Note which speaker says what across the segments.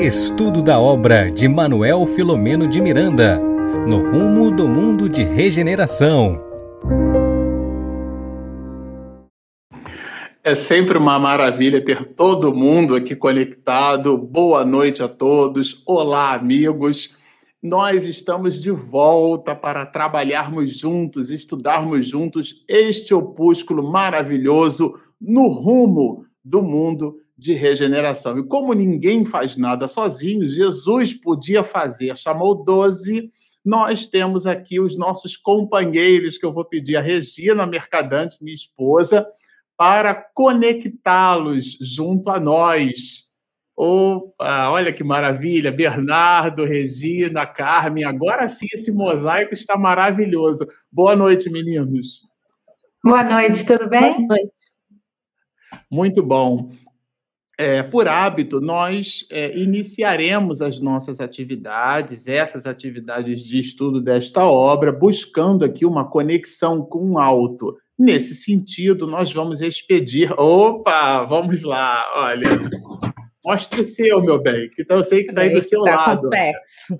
Speaker 1: Estudo da obra de Manuel Filomeno de Miranda, no rumo do mundo de regeneração.
Speaker 2: É sempre uma maravilha ter todo mundo aqui conectado. Boa noite a todos. Olá, amigos. Nós estamos de volta para trabalharmos juntos, estudarmos juntos este opúsculo maravilhoso no rumo do mundo de regeneração. E como ninguém faz nada sozinho, Jesus podia fazer, chamou 12. Nós temos aqui os nossos companheiros, que eu vou pedir a Regina Mercadante, minha esposa, para conectá-los junto a nós. Opa, olha que maravilha! Bernardo, Regina, Carmen, agora sim esse mosaico está maravilhoso. Boa noite, meninos.
Speaker 3: Boa noite, tudo bem? Boa noite.
Speaker 2: Muito bom é, por hábito, nós é, iniciaremos as nossas atividades, essas atividades de estudo desta obra, buscando aqui uma conexão com o alto. Nesse sentido, nós vamos expedir. Opa, vamos lá, olha. Mostre o seu, meu bem, que eu sei que está aí do seu tá lado.
Speaker 3: Complexo.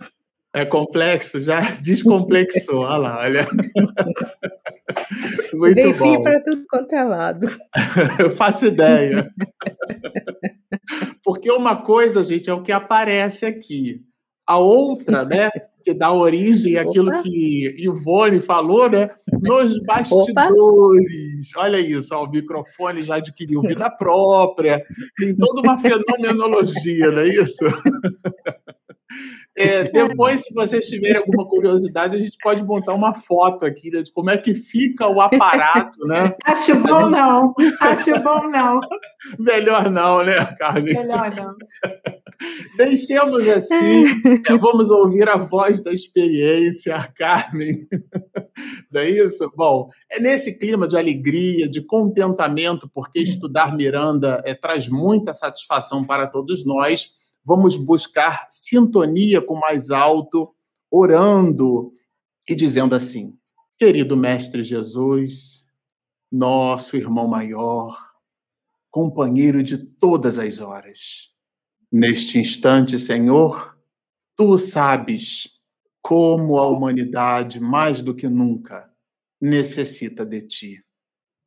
Speaker 2: É complexo, já descomplexou. Olha lá, olha.
Speaker 3: Muito Dei fim para tudo quanto é lado.
Speaker 2: Eu faço ideia. Porque uma coisa, gente, é o que aparece aqui. A outra, né, que dá origem àquilo Opa. que Ivone falou, né, nos bastidores. Opa. Olha isso, ó, o microfone já adquiriu vida própria, tem toda uma fenomenologia, não é isso? É, depois, se vocês tiverem alguma curiosidade, a gente pode montar uma foto aqui né, de como é que fica o aparato, né?
Speaker 3: Acho bom gente... não. Acho bom não.
Speaker 2: Melhor não, né, Carmen?
Speaker 3: Melhor não.
Speaker 2: Deixemos assim. É, vamos ouvir a voz da experiência, Carmen. Não é isso? Bom, é nesse clima de alegria, de contentamento, porque estudar Miranda é, traz muita satisfação para todos nós vamos buscar sintonia com o mais alto, orando e dizendo assim: Querido Mestre Jesus, nosso irmão maior, companheiro de todas as horas, neste instante, Senhor, tu sabes como a humanidade, mais do que nunca, necessita de ti.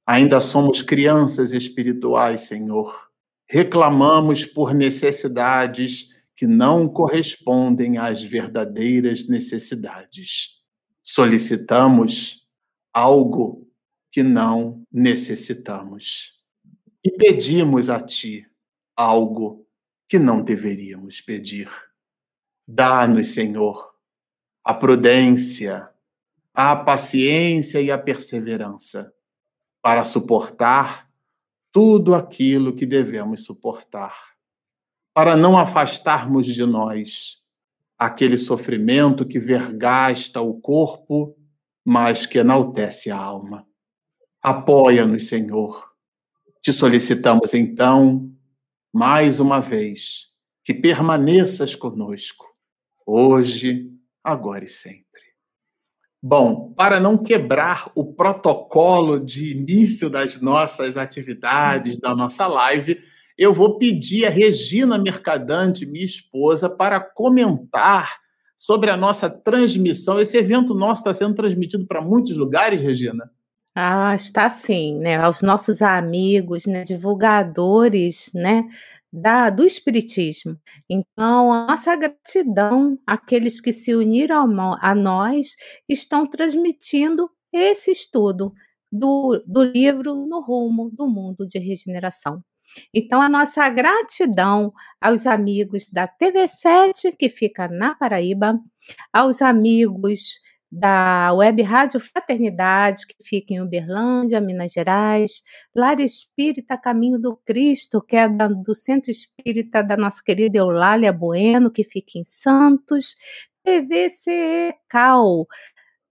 Speaker 2: Ainda somos crianças espirituais, Senhor reclamamos por necessidades que não correspondem às verdadeiras necessidades. Solicitamos algo que não necessitamos. E pedimos a Ti algo que não deveríamos pedir. Dá-nos, Senhor, a prudência, a paciência e a perseverança para suportar tudo aquilo que devemos suportar, para não afastarmos de nós aquele sofrimento que vergasta o corpo, mas que enaltece a alma. Apoia-nos, Senhor. Te solicitamos então, mais uma vez, que permaneças conosco, hoje, agora e sempre. Bom, para não quebrar o protocolo de início das nossas atividades, da nossa live, eu vou pedir a Regina Mercadante, minha esposa, para comentar sobre a nossa transmissão. Esse evento nosso está sendo transmitido para muitos lugares, Regina?
Speaker 3: Ah, está sim, né? Aos nossos amigos, né, divulgadores, né, da, do Espiritismo. Então, a nossa gratidão àqueles que se uniram a nós estão transmitindo esse estudo do, do livro No Rumo do Mundo de Regeneração. Então, a nossa gratidão aos amigos da TV7, que fica na Paraíba, aos amigos da Web Rádio Fraternidade, que fica em Uberlândia, Minas Gerais, Lar Espírita Caminho do Cristo, que é da, do Centro Espírita da nossa querida Eulália Bueno, que fica em Santos, TVCE Cal,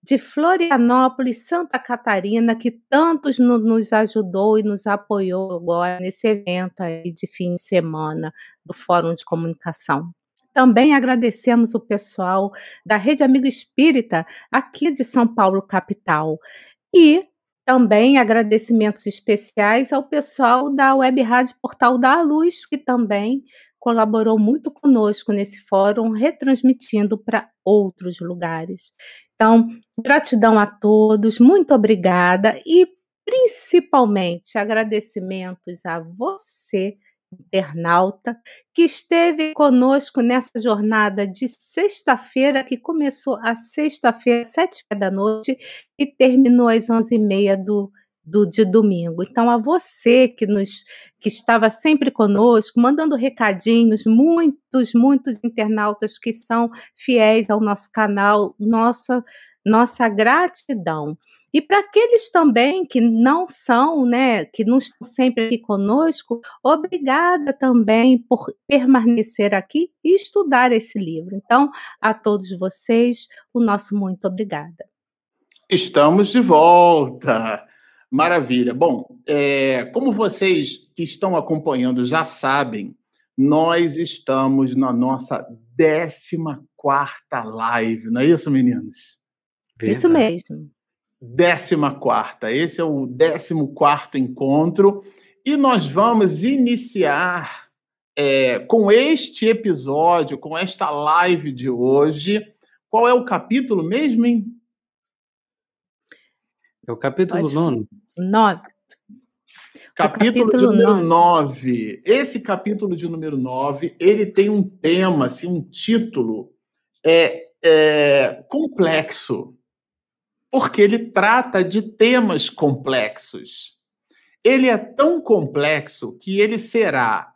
Speaker 3: de Florianópolis, Santa Catarina, que tantos no, nos ajudou e nos apoiou agora nesse evento aí de fim de semana do Fórum de Comunicação. Também agradecemos o pessoal da Rede Amigo Espírita, aqui de São Paulo, capital. E também agradecimentos especiais ao pessoal da Web Rádio Portal da Luz, que também colaborou muito conosco nesse fórum, retransmitindo para outros lugares. Então, gratidão a todos, muito obrigada e principalmente agradecimentos a você, internauta, que esteve conosco nessa jornada de sexta-feira, que começou a sexta-feira, sete da noite, e terminou às onze e meia do, do, de domingo. Então, a você que nos que estava sempre conosco, mandando recadinhos, muitos, muitos internautas que são fiéis ao nosso canal, nossa, nossa gratidão. E para aqueles também que não são, né, que não estão sempre aqui conosco, obrigada também por permanecer aqui e estudar esse livro. Então, a todos vocês, o nosso muito obrigada.
Speaker 2: Estamos de volta. Maravilha. Bom, é, como vocês que estão acompanhando já sabem, nós estamos na nossa 14 quarta live, não é isso, meninos?
Speaker 3: Verdade. Isso mesmo
Speaker 2: décima quarta. Esse é o décimo quarto encontro e nós vamos iniciar é, com este episódio, com esta live de hoje. Qual é o capítulo mesmo, hein?
Speaker 4: É o capítulo nono.
Speaker 3: Nove.
Speaker 2: Capítulo, capítulo de número nove. Esse capítulo de número nove, ele tem um tema, assim, um título é, é complexo porque ele trata de temas complexos. Ele é tão complexo que ele será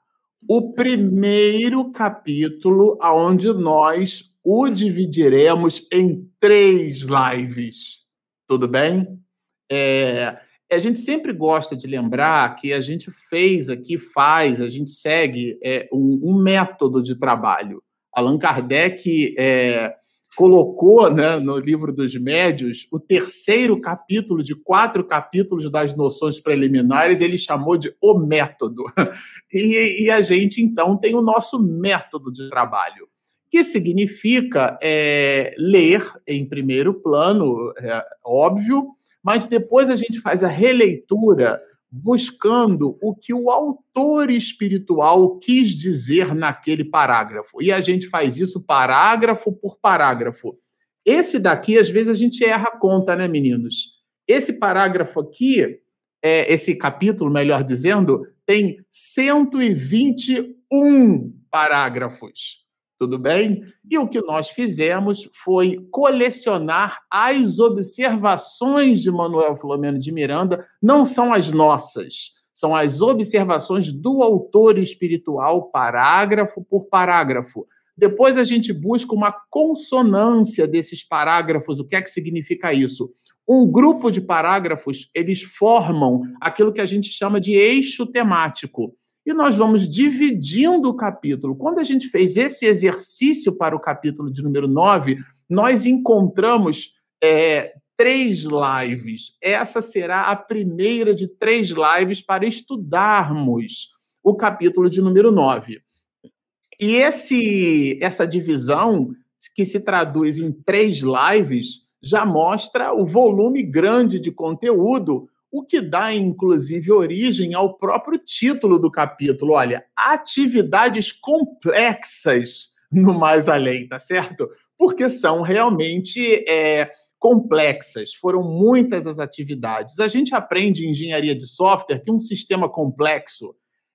Speaker 2: o primeiro capítulo aonde nós o dividiremos em três lives. Tudo bem? É, a gente sempre gosta de lembrar que a gente fez aqui, faz, a gente segue é, um, um, método de trabalho. Allan Kardec é, colocou né, no livro dos médios o terceiro capítulo de quatro capítulos das noções preliminares, ele chamou de o método. E, e a gente, então, tem o nosso método de trabalho, que significa é, ler em primeiro plano, é, óbvio, mas depois a gente faz a releitura buscando o que o autor espiritual quis dizer naquele parágrafo. E a gente faz isso parágrafo por parágrafo. Esse daqui, às vezes, a gente erra a conta, né, meninos? Esse parágrafo aqui, é, esse capítulo, melhor dizendo, tem 121 parágrafos. Tudo bem? E o que nós fizemos foi colecionar as observações de Manuel Filomeno de Miranda, não são as nossas, são as observações do autor espiritual, parágrafo por parágrafo. Depois a gente busca uma consonância desses parágrafos. O que é que significa isso? Um grupo de parágrafos, eles formam aquilo que a gente chama de eixo temático e nós vamos dividindo o capítulo. Quando a gente fez esse exercício para o capítulo de número 9, nós encontramos é, três lives. Essa será a primeira de três lives para estudarmos o capítulo de número 9. E esse, essa divisão, que se traduz em três lives, já mostra o volume grande de conteúdo o que dá, inclusive, origem ao próprio título do capítulo. Olha, atividades complexas no mais além, tá certo? Porque são realmente é, complexas, foram muitas as atividades. A gente aprende em engenharia de software que um sistema complexo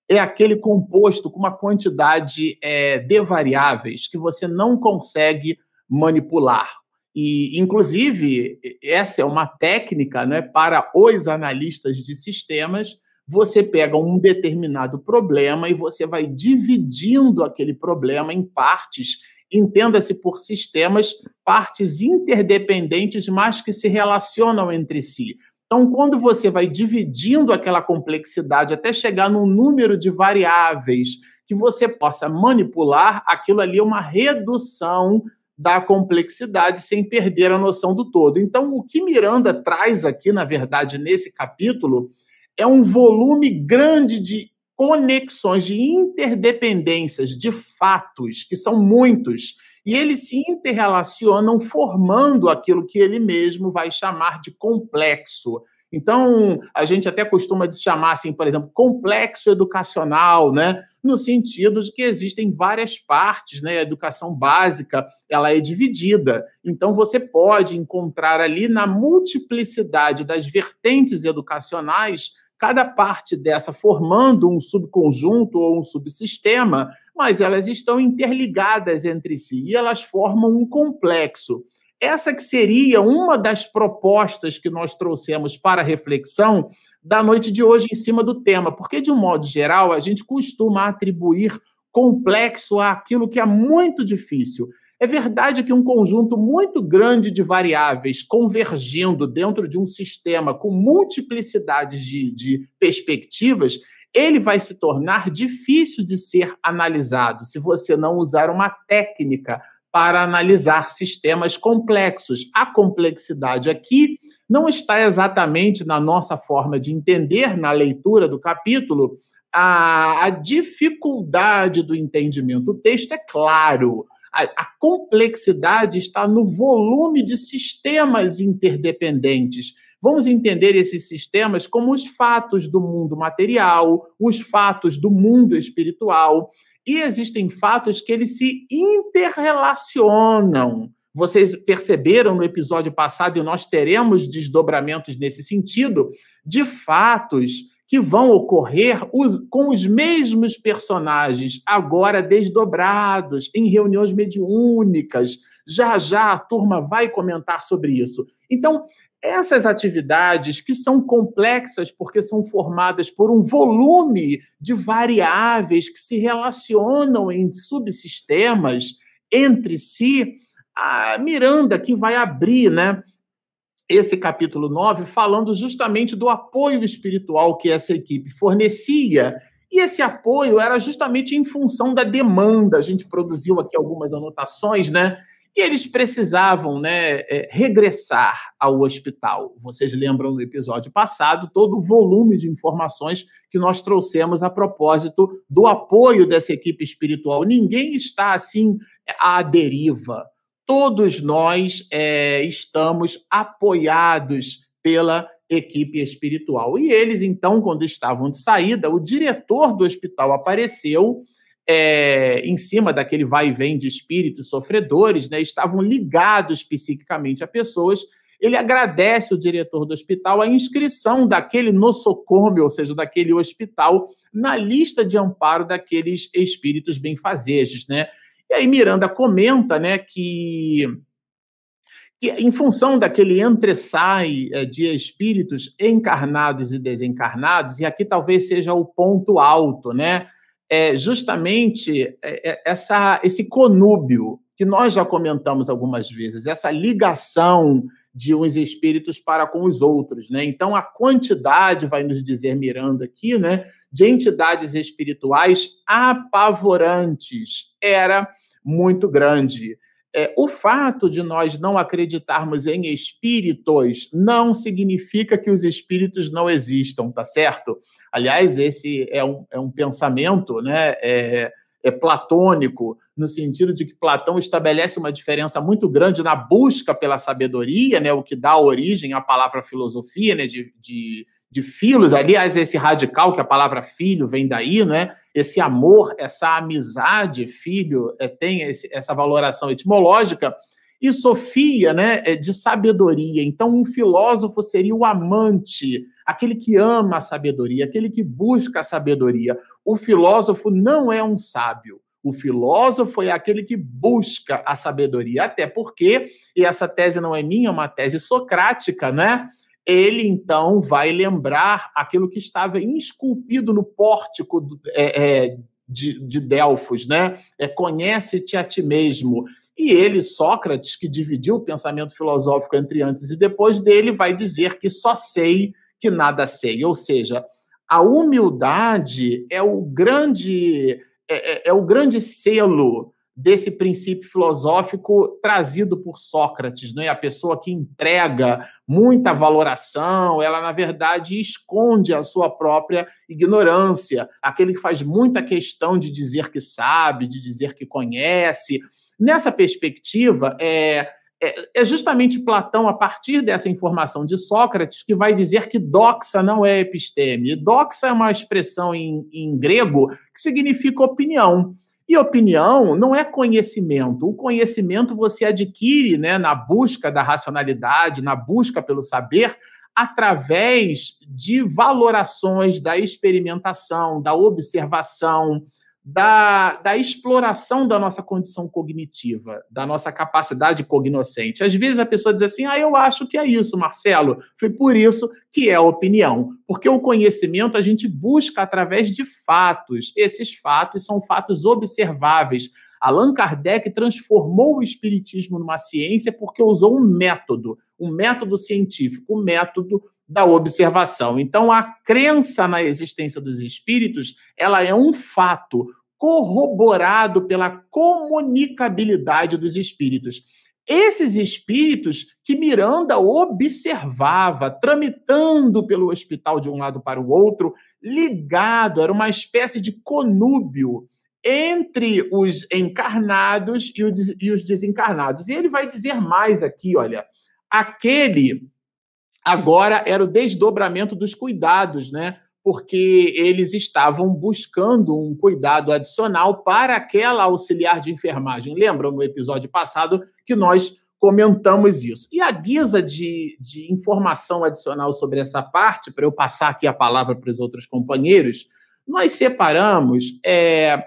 Speaker 2: é aquele composto com uma quantidade é, de variáveis que você não consegue manipular. E, inclusive, essa é uma técnica né, para os analistas de sistemas. Você pega um determinado problema e você vai dividindo aquele problema em partes, entenda-se por sistemas, partes interdependentes, mas que se relacionam entre si. Então, quando você vai dividindo aquela complexidade até chegar num número de variáveis que você possa manipular, aquilo ali é uma redução da complexidade sem perder a noção do todo. Então, o que Miranda traz aqui, na verdade, nesse capítulo, é um volume grande de conexões, de interdependências, de fatos, que são muitos, e eles se interrelacionam formando aquilo que ele mesmo vai chamar de complexo. Então, a gente até costuma chamar, assim, por exemplo, complexo educacional, né? no sentido de que existem várias partes, né? A educação básica, ela é dividida. Então você pode encontrar ali na multiplicidade das vertentes educacionais cada parte dessa formando um subconjunto ou um subsistema, mas elas estão interligadas entre si e elas formam um complexo. Essa que seria uma das propostas que nós trouxemos para reflexão da noite de hoje em cima do tema, porque, de um modo geral, a gente costuma atribuir complexo àquilo que é muito difícil. É verdade que um conjunto muito grande de variáveis convergindo dentro de um sistema com multiplicidades de, de perspectivas, ele vai se tornar difícil de ser analisado se você não usar uma técnica para analisar sistemas complexos. A complexidade aqui não está exatamente na nossa forma de entender, na leitura do capítulo, a, a dificuldade do entendimento. O texto é claro. A, a, complexidade está no volume de sistemas interdependentes. Vamos entender esses sistemas como os fatos do mundo material, os fatos do mundo espiritual. E existem fatos que eles se interrelacionam. Vocês perceberam no episódio passado, e nós teremos desdobramentos nesse sentido, de fatos que vão ocorrer os, com os mesmos personagens, agora desdobrados, em reuniões mediúnicas. Já já a turma vai comentar sobre isso. Então, essas atividades que são complexas porque são formadas por um volume de variáveis que se relacionam em subsistemas entre si, a Miranda que vai abrir, né, esse capítulo 9 falando justamente do apoio espiritual que essa equipe fornecia. E esse apoio era justamente em função da demanda. A gente produziu aqui algumas anotações, né? E eles precisavam né, é, regressar ao hospital. Vocês lembram no episódio passado todo o volume de informações que nós trouxemos a propósito do apoio dessa equipe espiritual. Ninguém está assim à deriva. Todos nós é, estamos apoiados pela equipe espiritual. E eles, então, quando estavam de saída, o diretor do hospital apareceu é, em cima daquele vai e vem de espíritos sofredores, né, estavam ligados psiquicamente a pessoas. Ele agradece o diretor do hospital a inscrição daquele nosocômio, ou seja, daquele hospital, na lista de amparo daqueles espíritos benfazejos, né? E aí Miranda comenta, né, que que, em função daquele entre-sai é, de espíritos encarnados e desencarnados, e aqui talvez seja o ponto alto, né? é justamente é, é, essa, esse conúbio que nós já comentamos algumas vezes, essa ligação de uns espíritos para com os outros, né? Então a quantidade vai nos dizer Miranda aqui, né, de entidades espirituais apavorantes era muito grande. É, o fato de nós não acreditarmos em espíritos não significa que os espíritos não existam, tá certo? Aliás, esse é um, é um pensamento né, é, é platônico, no sentido de que Platão estabelece uma diferença muito grande na busca pela sabedoria, né, o que dá origem à palavra filosofia, né, de, de, de filos. Aliás, esse radical, que a palavra filho vem daí, né? esse amor, essa amizade, filho, é, tem esse, essa valoração etimológica, e Sofia, né, é de sabedoria. Então, um filósofo seria o amante, aquele que ama a sabedoria, aquele que busca a sabedoria. O filósofo não é um sábio. O filósofo é aquele que busca a sabedoria, até porque, e essa tese não é minha, é uma tese socrática, né? Ele então vai lembrar aquilo que estava esculpido no pórtico é, é, de, de Delfos, né? É, Conhece-te a ti mesmo. E ele, Sócrates, que dividiu o pensamento filosófico entre antes e depois dele, vai dizer que só sei que nada sei. Ou seja, a humildade é o grande é, é, é o grande selo desse princípio filosófico trazido por Sócrates, não é? A pessoa que entrega muita valoração, ela na verdade esconde a sua própria ignorância, aquele que faz muita questão de dizer que sabe, de dizer que conhece. Nessa perspectiva, é, é, é justamente Platão, a partir dessa informação de Sócrates, que vai dizer que doxa não é episteme. Doxa é uma expressão em, em grego que significa opinião. E opinião não é conhecimento. O conhecimento você adquire né, na busca da racionalidade, na busca pelo saber, através de valorações da experimentação, da observação, da, da exploração da nossa condição cognitiva, da nossa capacidade cognoscente. Às vezes a pessoa diz assim: ah, eu acho que é isso, Marcelo. Foi por isso que é opinião. Porque o conhecimento a gente busca através de fatos. Esses fatos são fatos observáveis. Allan Kardec transformou o espiritismo numa ciência porque usou um método, um método científico, um método da observação. Então, a crença na existência dos espíritos, ela é um fato corroborado pela comunicabilidade dos espíritos. Esses espíritos que Miranda observava, tramitando pelo hospital de um lado para o outro, ligado, era uma espécie de conúbio entre os encarnados e os desencarnados. E ele vai dizer mais aqui, olha, aquele Agora era o desdobramento dos cuidados, né? Porque eles estavam buscando um cuidado adicional para aquela auxiliar de enfermagem. Lembram no episódio passado que nós comentamos isso. E a guisa de, de informação adicional sobre essa parte, para eu passar aqui a palavra para os outros companheiros, nós separamos é,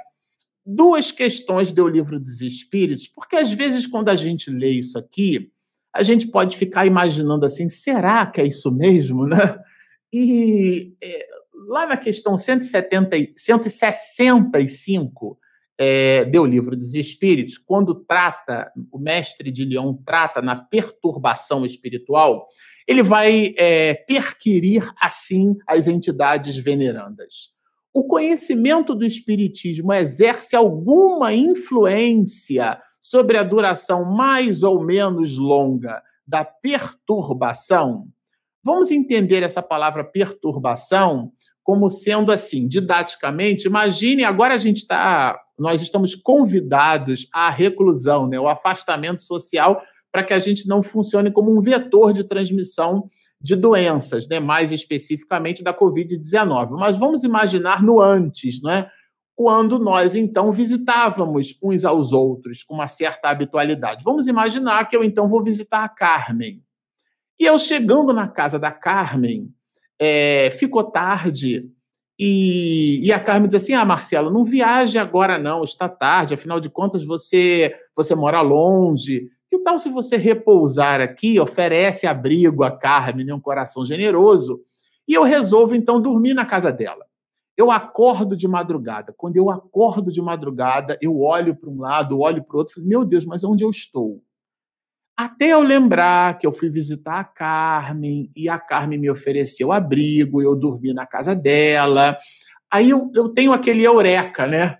Speaker 2: duas questões do livro dos Espíritos, porque às vezes, quando a gente lê isso aqui, a gente pode ficar imaginando assim, será que é isso mesmo, né? E é, lá na questão 170, 165 é, do Livro dos Espíritos, quando trata, o mestre de Leão trata na perturbação espiritual, ele vai é, perquirir assim as entidades venerandas. O conhecimento do Espiritismo exerce alguma influência sobre a duração mais ou menos longa da perturbação, vamos entender essa palavra perturbação como sendo assim, didaticamente, imagine, agora a gente está, nós estamos convidados à reclusão, né, o afastamento social, para que a gente não funcione como um vetor de transmissão de doenças, né, mais especificamente da Covid-19. Mas vamos imaginar no antes, né? Quando nós então visitávamos uns aos outros com uma certa habitualidade. Vamos imaginar que eu então vou visitar a Carmen. E eu chegando na casa da Carmen, é, ficou tarde, e, e, a Carmen diz assim: Ah, Marcelo, não viaje agora, não, está tarde, afinal de contas você, você mora longe. Que tal se você repousar aqui, oferece abrigo a Carmen, um coração generoso, e eu resolvo então dormir na casa dela. Eu acordo de madrugada. Quando eu acordo de madrugada, eu olho para um lado, olho para o outro, falo, meu Deus, mas onde eu estou? Até eu lembrar que eu fui visitar a Carmen e a Carmen me ofereceu abrigo, eu dormi na casa dela. Aí eu, eu tenho aquele eureka, né?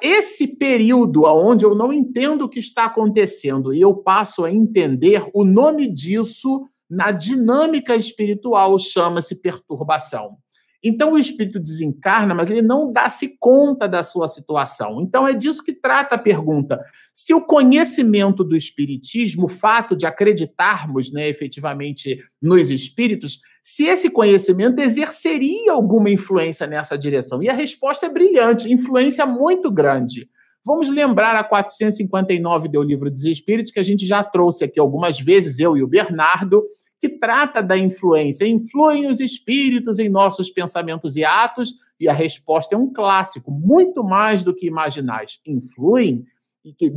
Speaker 2: Esse período onde eu não entendo o que está acontecendo e eu passo a entender, o nome disso na dinâmica espiritual chama-se perturbação. Então o espírito desencarna, mas ele não dá-se conta da sua situação. Então é disso que trata a pergunta. Se o conhecimento do espiritismo, o fato de acreditarmos, né, efetivamente nos espíritos, se esse conhecimento exerceria alguma influência nessa direção. E a resposta é brilhante, influência muito grande. Vamos lembrar a 459 do Livro dos Espíritos, que a gente já trouxe aqui algumas vezes, eu e o Bernardo, que trata da influência. Influem os espíritos em nossos pensamentos e atos? E a resposta é um clássico, muito mais do que imaginais. Influem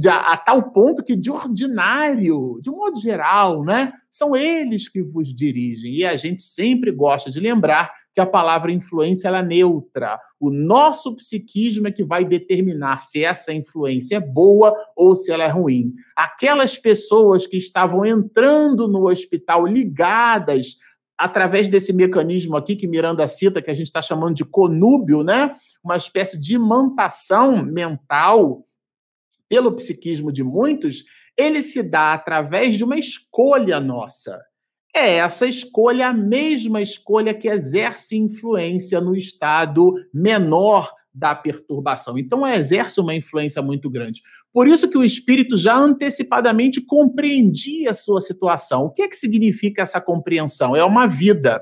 Speaker 2: a tal ponto que de ordinário, de um modo geral, né, são eles que vos dirigem. E a gente sempre gosta de lembrar que a palavra influência é neutra. O nosso psiquismo é que vai determinar se essa influência é boa ou se ela é ruim. Aquelas pessoas que estavam entrando no hospital ligadas através desse mecanismo aqui que Miranda cita, que a gente está chamando de conúbio, né? Uma espécie de imantação mental pelo psiquismo de muitos, ele se dá através de uma escolha nossa. É essa escolha a mesma escolha que exerce influência no estado menor da perturbação. Então, exerce uma influência muito grande. Por isso que o espírito já antecipadamente compreendia a sua situação. O que é que significa essa compreensão? É uma vida.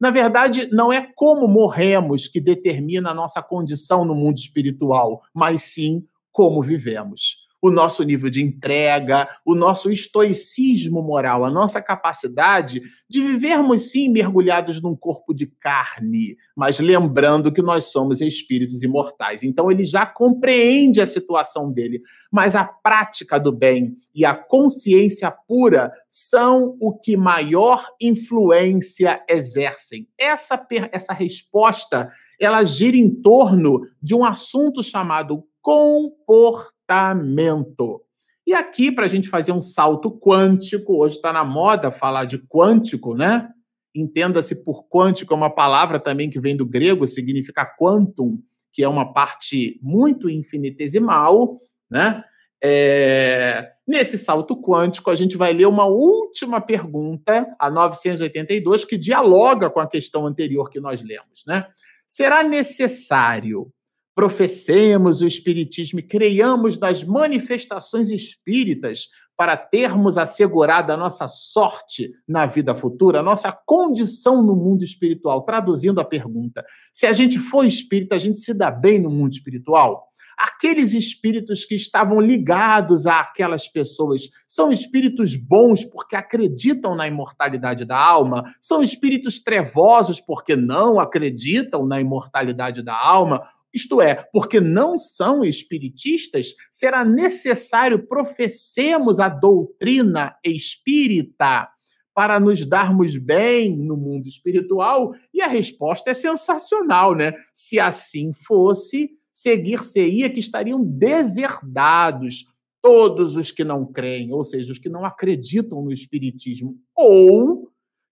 Speaker 2: Na verdade, não é como morremos que determina a nossa condição no mundo espiritual, mas sim como vivemos o nosso nível de entrega, o nosso estoicismo moral, a nossa capacidade de vivermos sim mergulhados num corpo de carne, mas lembrando que nós somos espíritos imortais. Então ele já compreende a situação dele, mas a prática do bem e a consciência pura são o que maior influência exercem. Essa essa resposta, ela gira em torno de um assunto chamado comportamento. E aqui, para a gente fazer um salto quântico, hoje está na moda falar de quântico, né? Entenda-se por quântico, é uma palavra também que vem do grego, significa quantum, que é uma parte muito infinitesimal, né? É... Nesse salto quântico, a gente vai ler uma última pergunta, a 982, que dialoga com a questão anterior que nós lemos, né? Será necessário professemos o Espiritismo e creiamos nas manifestações espíritas para termos assegurada a nossa sorte na vida futura, a nossa condição no mundo espiritual. Traduzindo a pergunta: se a gente for espírita, a gente se dá bem no mundo espiritual? Aqueles espíritos que estavam ligados àquelas pessoas são espíritos bons porque acreditam na imortalidade da alma? São espíritos trevosos porque não acreditam na imortalidade da alma? Isto é, porque não são espiritistas, será necessário professemos a doutrina espírita para nos darmos bem no mundo espiritual? E a resposta é sensacional, né? Se assim fosse, seguir-se-ia que estariam deserdados todos os que não creem, ou seja, os que não acreditam no espiritismo, ou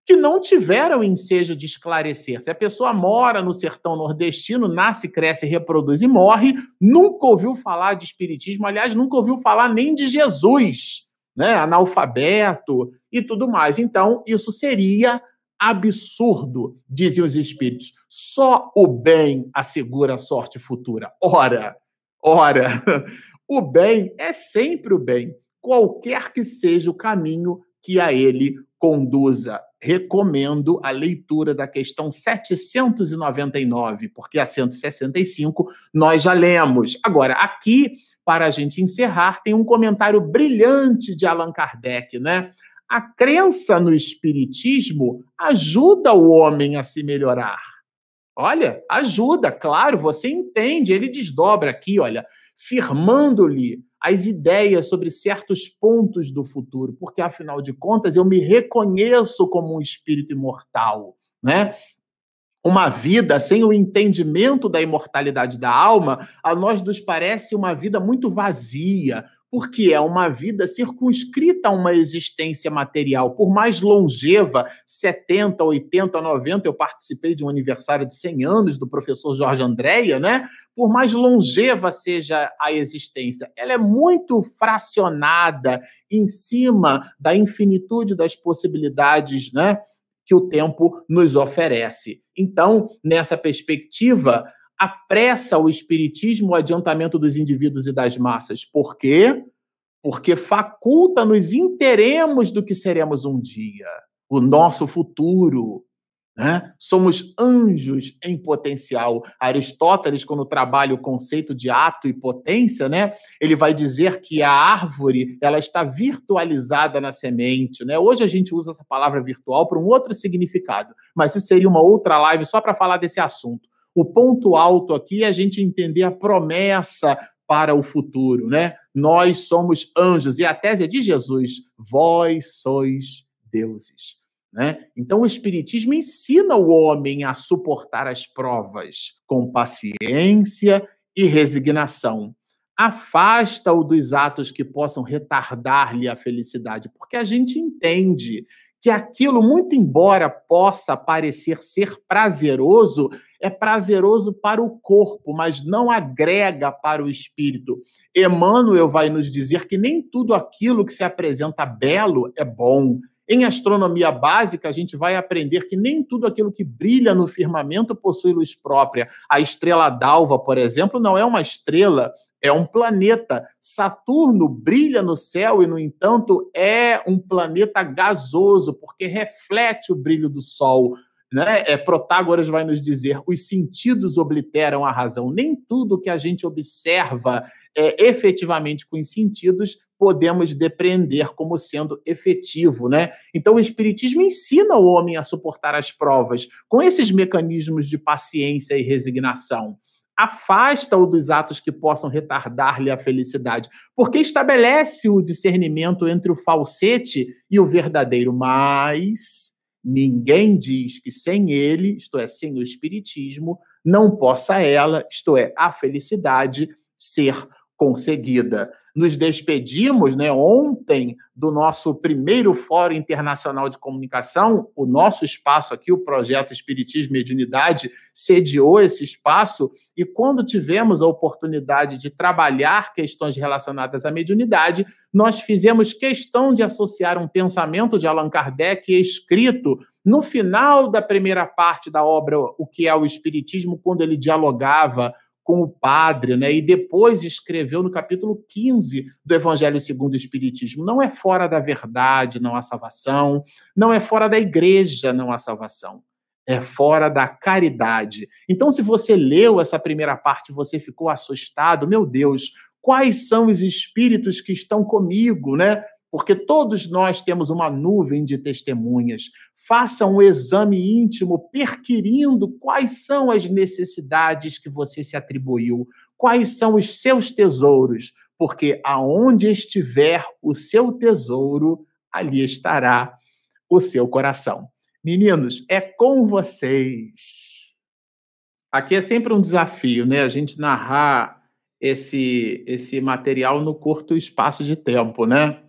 Speaker 2: que não tiveram ensejo de esclarecer. Se a pessoa mora no sertão nordestino, nasce, cresce, reproduz e morre, nunca ouviu falar de espiritismo, aliás, nunca ouviu falar nem de Jesus, né? analfabeto e tudo mais. Então, isso seria absurdo, diziam os espíritos. Só o bem assegura a sorte futura. Ora, ora, o bem é sempre o bem, qualquer que seja o caminho que a ele conduza recomendo a leitura da questão 799, porque a 165 nós já lemos. Agora, aqui, para a gente encerrar, tem um comentário brilhante de Allan Kardec, né? A crença no espiritismo ajuda o homem a se melhorar. Olha, ajuda, claro, você entende, ele desdobra aqui, olha, firmando-lhe as ideias sobre certos pontos do futuro, porque afinal de contas eu me reconheço como um espírito imortal, né? Uma vida sem o entendimento da imortalidade da alma, a nós nos parece uma vida muito vazia, porque é uma vida circunscrita a uma existência material. Por mais longeva, 70, 80, 90, eu participei de um aniversário de 100 anos do professor Jorge Andréia, né? Por mais longeva seja a existência, ela é muito fracionada em cima da infinitude das possibilidades, né? Que o tempo nos oferece. Então, nessa perspectiva, apressa o espiritismo o adiantamento dos indivíduos e das massas. Por quê? Porque faculta-nos interemos do que seremos um dia, o nosso futuro. Né? Somos anjos em potencial. Aristóteles, quando trabalha o conceito de ato e potência, né? ele vai dizer que a árvore ela está virtualizada na semente. Né? Hoje a gente usa essa palavra virtual para um outro significado, mas isso seria uma outra live só para falar desse assunto. O ponto alto aqui é a gente entender a promessa para o futuro, né? Nós somos anjos e a tese é de Jesus: vós sois deuses. Né? Então, o Espiritismo ensina o homem a suportar as provas com paciência e resignação. Afasta-o dos atos que possam retardar-lhe a felicidade, porque a gente entende que aquilo, muito embora possa parecer ser prazeroso, é prazeroso para o corpo, mas não agrega para o espírito. Emmanuel vai nos dizer que nem tudo aquilo que se apresenta belo é bom. Em astronomia básica, a gente vai aprender que nem tudo aquilo que brilha no firmamento possui luz própria. A estrela d'alva, por exemplo, não é uma estrela, é um planeta. Saturno brilha no céu e, no entanto, é um planeta gasoso, porque reflete o brilho do Sol. Né? É, Protágoras vai nos dizer: os sentidos obliteram a razão. Nem tudo que a gente observa é, efetivamente com os sentidos podemos depreender como sendo efetivo, né? Então o espiritismo ensina o homem a suportar as provas com esses mecanismos de paciência e resignação. Afasta-o dos atos que possam retardar-lhe a felicidade, porque estabelece o discernimento entre o falsete e o verdadeiro, mas ninguém diz que sem ele, isto é, sem o espiritismo, não possa ela, isto é, a felicidade ser conseguida nos despedimos né, ontem do nosso primeiro Fórum Internacional de Comunicação. O nosso espaço aqui, o Projeto Espiritismo e Mediunidade, sediou esse espaço. E quando tivemos a oportunidade de trabalhar questões relacionadas à mediunidade, nós fizemos questão de associar um pensamento de Allan Kardec escrito no final da primeira parte da obra, O que é o Espiritismo, quando ele dialogava com o padre, né? E depois escreveu no capítulo 15 do Evangelho segundo o Espiritismo. Não é fora da verdade, não há salvação. Não é fora da igreja, não há salvação. É fora da caridade. Então, se você leu essa primeira parte, você ficou assustado, meu Deus, quais são os espíritos que estão comigo, né? Porque todos nós temos uma nuvem de testemunhas faça um exame íntimo, perquirindo quais são as necessidades que você se atribuiu, quais são os seus tesouros, porque aonde estiver o seu tesouro, ali estará o seu coração. Meninos, é com vocês. Aqui é sempre um desafio, né? A gente narrar esse, esse material no curto espaço de tempo, né?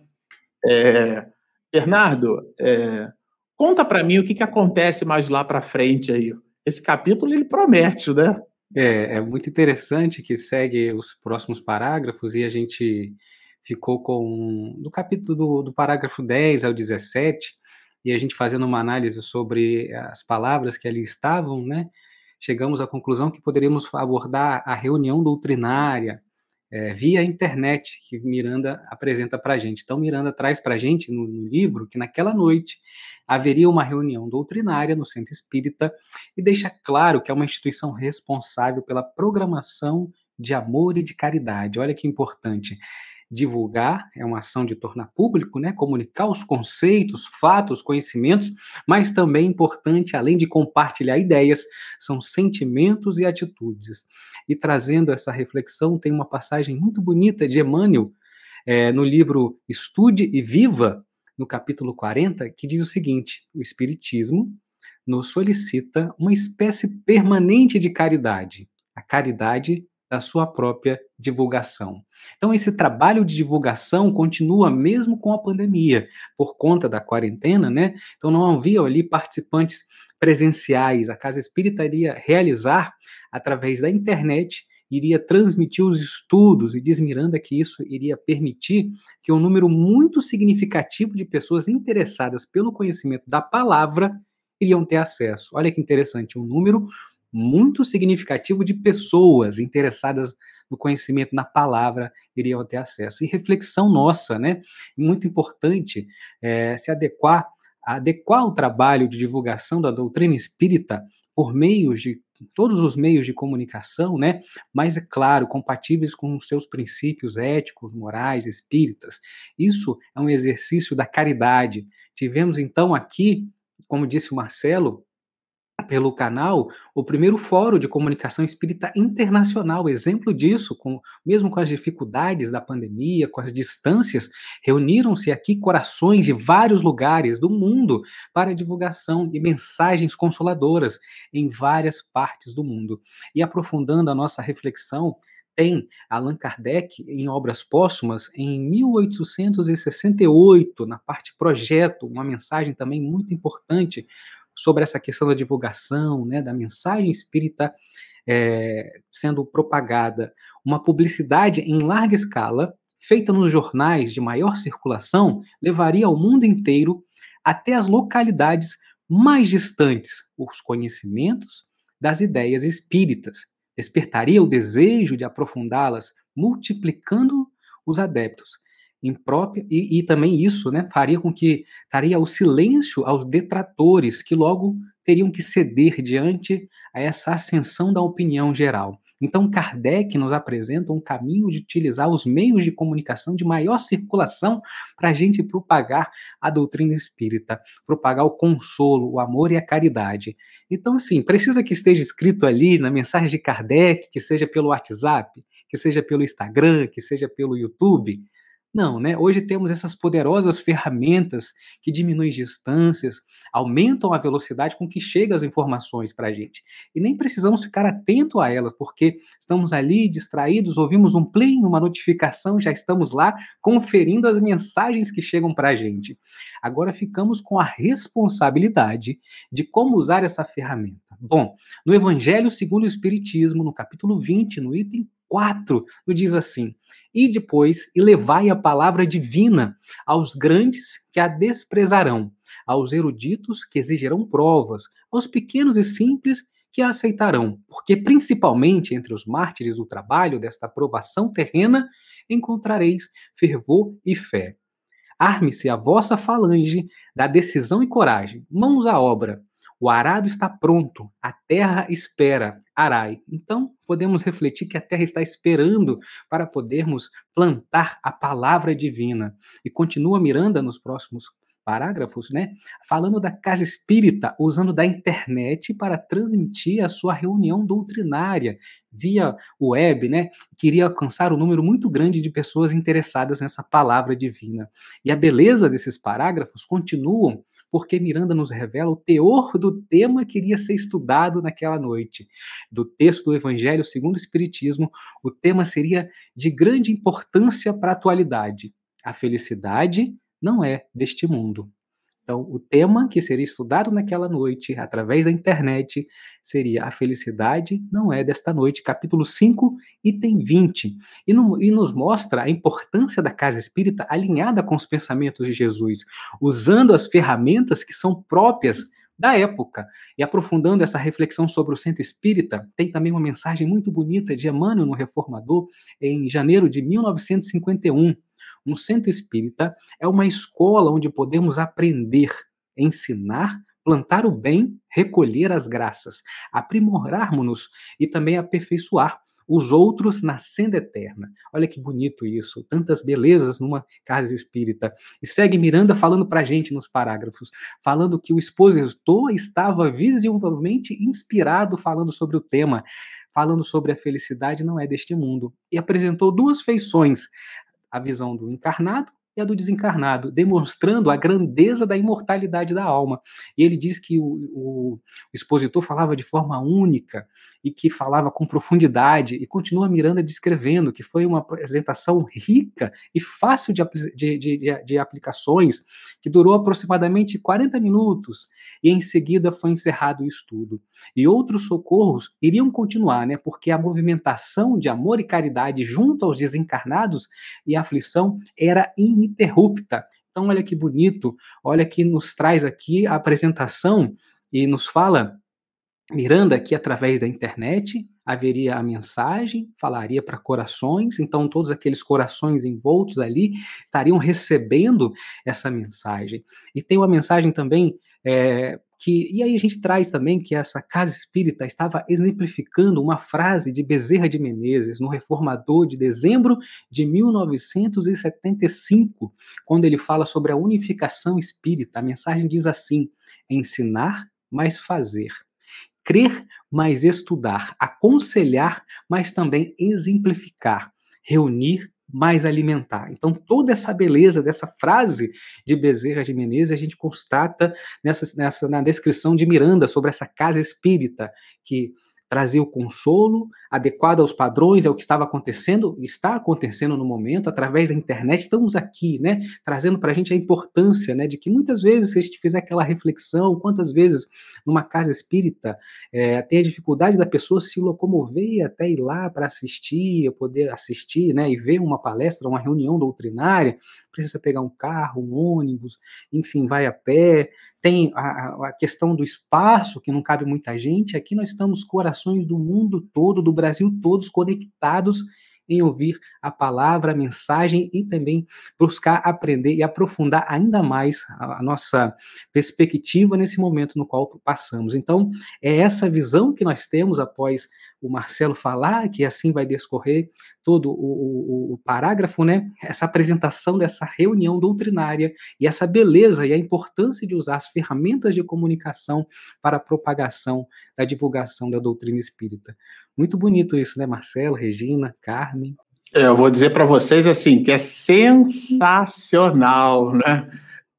Speaker 2: É, Bernardo, é, Conta para mim o que, que acontece mais lá para frente aí. Esse capítulo ele promete, né?
Speaker 4: É, é muito interessante que segue os próximos parágrafos e a gente ficou com do capítulo do, do parágrafo 10 ao 17 e a gente fazendo uma análise sobre as palavras que ali estavam, né? Chegamos à conclusão que poderíamos abordar a reunião doutrinária, é, via internet que Miranda apresenta para a gente. Então, Miranda traz para a gente no, no, livro que naquela noite haveria uma reunião doutrinária no Centro Espírita e deixa claro que é uma instituição responsável pela programação de amor e de caridade. Olha que importante divulgar, é uma ação de tornar público, né, comunicar os conceitos, fatos, conhecimentos, mas também importante, além de compartilhar ideias, são sentimentos e atitudes. E trazendo essa reflexão, tem uma passagem muito bonita de Emmanuel, é, no livro Estude e Viva, no capítulo 40, que diz o seguinte: o Espiritismo nos solicita uma espécie permanente de caridade, a caridade da sua própria divulgação. Então, esse trabalho de divulgação continua mesmo com a pandemia, por conta da quarentena, né? Então, não havia ali participantes presenciais. A Casa Espírita iria realizar através da internet iria transmitir os estudos e diz Miranda que isso iria permitir que um número muito significativo de pessoas interessadas pelo conhecimento da palavra iriam ter acesso. Olha que interessante, um número muito significativo de pessoas interessadas no conhecimento na palavra iriam ter acesso. E reflexão nossa, né? Muito importante é, se adequar, adequar o trabalho de divulgação da doutrina espírita por meios de todos os meios de comunicação, né? Mas é claro, compatíveis com os seus princípios éticos, morais, espíritas. Isso é um exercício da caridade. Tivemos então aqui, como disse o Marcelo, pelo canal o primeiro fórum de comunicação espírita internacional. Exemplo disso, com, mesmo com as dificuldades da pandemia, com as distâncias, reuniram-se aqui corações de vários lugares do mundo para a divulgação de mensagens consoladoras em várias partes do mundo. E aprofundando a nossa reflexão, tem Allan Kardec em obras póstumas em 1868, na parte projeto, uma mensagem também muito importante sobre essa questão da divulgação, né, da mensagem espírita é, sendo propagada, uma publicidade em larga escala, feita nos jornais de maior circulação, levaria ao mundo inteiro até as localidades mais distantes os conhecimentos das ideias espíritas. Despertaria o desejo de aprofundá-las, multiplicando os adeptos. Imprópria, e, e também isso né, faria com que daria o silêncio aos detratores, que logo teriam que ceder diante a essa ascensão da opinião geral. Então, Kardec nos apresenta um caminho de utilizar os meios de comunicação de maior circulação para a gente propagar a doutrina espírita, propagar o consolo, o amor e a caridade. Então, assim, precisa que esteja escrito ali na mensagem de Kardec, que seja pelo WhatsApp, que seja pelo Instagram, que seja pelo YouTube. Não, né? Hoje temos essas poderosas ferramentas que diminuem distâncias, aumentam a velocidade com que chegam as informações para a gente. E nem precisamos ficar atento a elas, porque estamos ali distraídos, ouvimos um play, uma notificação, já estamos lá conferindo as mensagens que chegam para a gente. Agora ficamos com a responsabilidade de como usar essa ferramenta. Bom, no Evangelho segundo o Espiritismo, no capítulo 20, no item 4, nos diz assim: E depois, e levai a palavra divina aos grandes que a desprezarão, aos eruditos que exigirão provas, aos pequenos e simples que a aceitarão, porque principalmente entre os mártires do trabalho desta aprovação terrena encontrareis fervor e fé. Arme-se a vossa falange da decisão e coragem, mãos à obra, o arado está pronto, a terra espera, arai. Então, podemos refletir que a terra está esperando para podermos plantar a palavra divina. E continua Miranda nos próximos parágrafos, né, falando da casa espírita, usando da internet para transmitir a sua reunião doutrinária via web, né, queria alcançar um número muito grande de pessoas interessadas nessa palavra divina. E a beleza desses parágrafos continuam porque Miranda nos revela o teor do tema que iria ser estudado naquela noite. Do texto do Evangelho segundo o Espiritismo, o tema seria de grande importância para a atualidade. A felicidade não é deste mundo. Então, o tema que seria estudado naquela noite, através da internet, seria A Felicidade Não É Desta Noite, capítulo 5, item 20. E, no, e nos mostra a importância da casa espírita alinhada com os pensamentos de Jesus, usando as ferramentas que são próprias da época. E aprofundando essa reflexão sobre o centro espírita, tem também uma mensagem muito bonita de Emmanuel no Reformador, em janeiro de 1951 um centro espírita é uma escola onde podemos aprender, ensinar, plantar o bem, recolher as graças, aprimorarmos-nos e também aperfeiçoar os outros na senda eterna. Olha que bonito isso, tantas belezas numa casa espírita. E segue Miranda falando para a gente nos parágrafos, falando que o expositor estava visivelmente inspirado falando sobre o tema, falando sobre a felicidade não é deste mundo, e apresentou duas feições, a visão do encarnado e a do desencarnado, demonstrando a grandeza da imortalidade da alma. E ele diz que o, o, expositor falava de forma única e que falava com profundidade, e continua Miranda descrevendo que foi uma apresentação rica e fácil de, de, de, de aplicações, que durou aproximadamente 40 minutos, e em seguida foi encerrado o estudo. E outros socorros iriam continuar, né, porque a movimentação de amor e caridade junto aos desencarnados e a aflição era ininterrupta. Então, olha que bonito, olha que nos traz aqui a apresentação e nos fala Miranda que através da internet haveria a mensagem, falaria para corações, então todos aqueles corações envoltos ali estariam recebendo essa mensagem. E tem uma mensagem também é, que, e aí a gente traz também que essa casa espírita estava exemplificando uma frase de Bezerra de Menezes no Reformador de dezembro de 1975, quando ele fala sobre a unificação espírita. A mensagem diz assim: ensinar, mas fazer crer, mas estudar, aconselhar, mas também exemplificar, reunir, mais alimentar. Então, toda essa beleza dessa frase de Bezerra de Menezes a gente constata nessa, nessa, na descrição de Miranda sobre essa casa espírita, que trazia o consolo adequado aos padrões, é o que estava acontecendo, está acontecendo no momento, através da internet, estamos aqui, né, trazendo para a gente a importância, né, de que muitas vezes, se a gente fizer aquela reflexão, quantas vezes numa casa espírita é, tem a dificuldade da pessoa se locomover até ir lá para assistir, poder assistir, né, e ver uma palestra, uma reunião doutrinária, precisa pegar um carro, um ônibus, enfim, vai a pé. Tem a, a questão do espaço, que não cabe muita gente. Aqui nós estamos corações do mundo todo, do Brasil todos conectados em ouvir a palavra, a mensagem e também buscar aprender e aprofundar ainda mais a, a nossa perspectiva nesse momento no qual passamos. Então, é essa visão que nós temos após o Marcelo falar, que assim vai discorrer todo o, o, o, parágrafo, né? Essa apresentação dessa reunião doutrinária e essa beleza e a importância de usar as ferramentas de comunicação para a propagação da divulgação da doutrina espírita. Muito bonito isso, né, Marcelo, Regina, Carmen?
Speaker 2: É, eu vou dizer para vocês assim que é sensacional, né?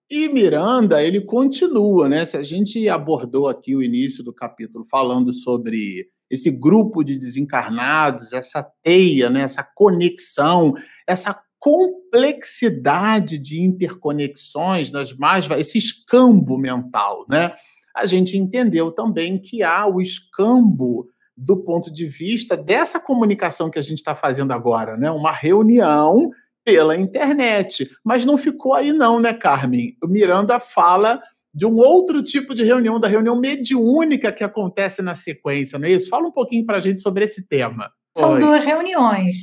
Speaker 2: E Miranda, ele continua, né? Se a gente abordou aqui o início do capítulo falando sobre esse grupo de desencarnados, essa teia, né, essa conexão, essa complexidade de interconexões nas mais esse escambo mental, né? A gente entendeu também que há o escambo do ponto de vista dessa comunicação que a gente está fazendo agora, né? Uma reunião pela internet, mas não ficou aí não, né, Carmen? O Miranda fala de um outro tipo de reunião, da reunião mediúnica que acontece na sequência, não é isso? Fala um pouquinho para a gente sobre esse tema.
Speaker 5: São Oi. duas reuniões,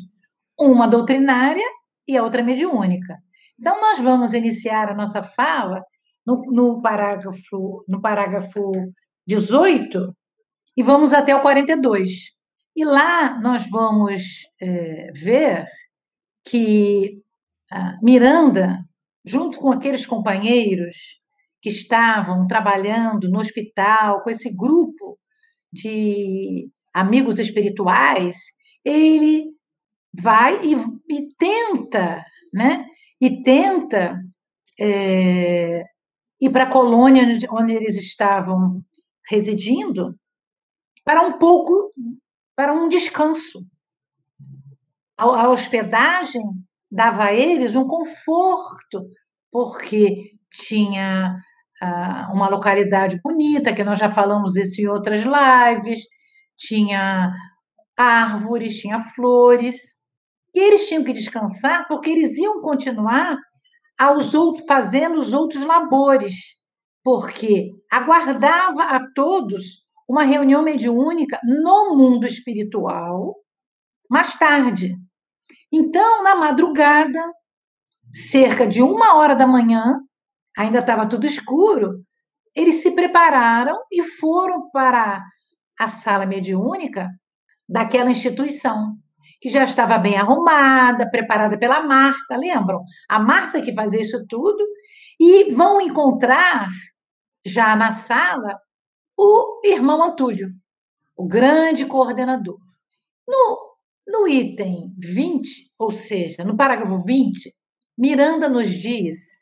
Speaker 5: uma doutrinária e a outra mediúnica. Então, nós vamos iniciar a nossa fala no, no, parágrafo, no parágrafo 18 e vamos até o 42. E lá nós vamos é, ver que Miranda, junto com aqueles companheiros que estavam trabalhando no hospital com esse grupo de amigos espirituais, ele vai e, e tenta, né? E tenta é, ir para a colônia onde eles estavam residindo para um pouco, para um descanso. A, a hospedagem dava a eles um conforto, porque tinha uh, uma localidade bonita, que nós já falamos isso em outras lives, tinha árvores, tinha flores, e eles tinham que descansar porque eles iam continuar aos outros, fazendo os outros labores, porque aguardava a todos uma reunião mediúnica no mundo espiritual mais tarde. Então, na madrugada, cerca de uma hora da manhã, ainda estava tudo escuro, eles se prepararam e foram para a sala mediúnica daquela instituição, que já estava bem arrumada, preparada pela Marta, lembram? A Marta que fazia isso tudo, e vão encontrar já na sala o irmão Antúlio, o grande coordenador. No, no item 20, ou seja, no parágrafo 20, Miranda nos diz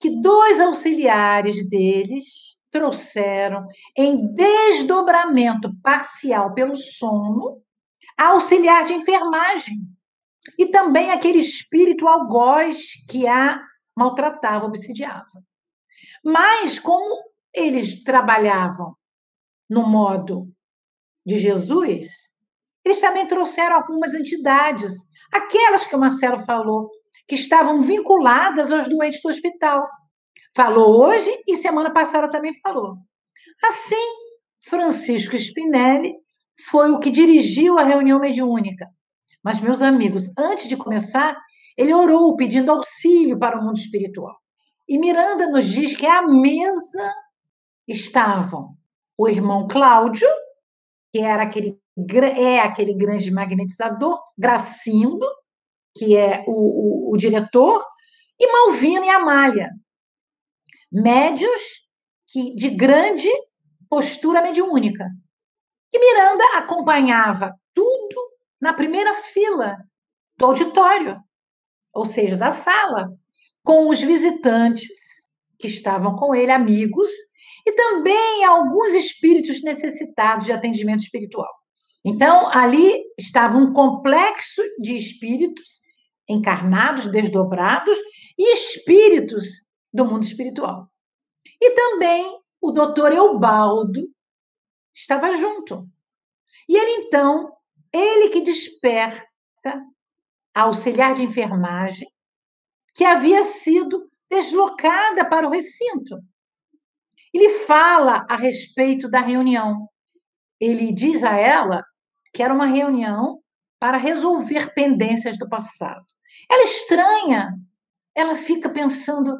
Speaker 5: que dois auxiliares deles trouxeram, em desdobramento parcial pelo sono, auxiliar de enfermagem e também aquele espírito algoz que a maltratava, obsidiava. Mas, como eles trabalhavam no modo de Jesus, eles também trouxeram algumas entidades, aquelas que o Marcelo falou, que estavam vinculadas aos doentes do hospital. Falou hoje e semana passada também falou. Assim, Francisco Spinelli foi o que dirigiu a reunião mediúnica. Mas, meus amigos, antes de começar, ele orou pedindo auxílio para o mundo espiritual. E Miranda nos diz que à mesa estavam o irmão Cláudio, que era aquele, é aquele grande magnetizador, Gracindo, que é o, o, o diretor, e Malvina e Amália, médios que, de grande postura mediúnica. E Miranda acompanhava tudo na primeira fila do auditório, ou seja, da sala, com os visitantes que estavam com ele, amigos, e também alguns espíritos necessitados de atendimento espiritual. Então, ali estava um complexo de espíritos encarnados, desdobrados e espíritos do mundo espiritual. E também o doutor Eubaldo estava junto. E ele então, ele que desperta a auxiliar de enfermagem, que havia sido deslocada para o recinto. Ele fala a respeito da reunião. Ele diz a ela que era uma reunião para resolver pendências do passado. Ela estranha, ela fica pensando,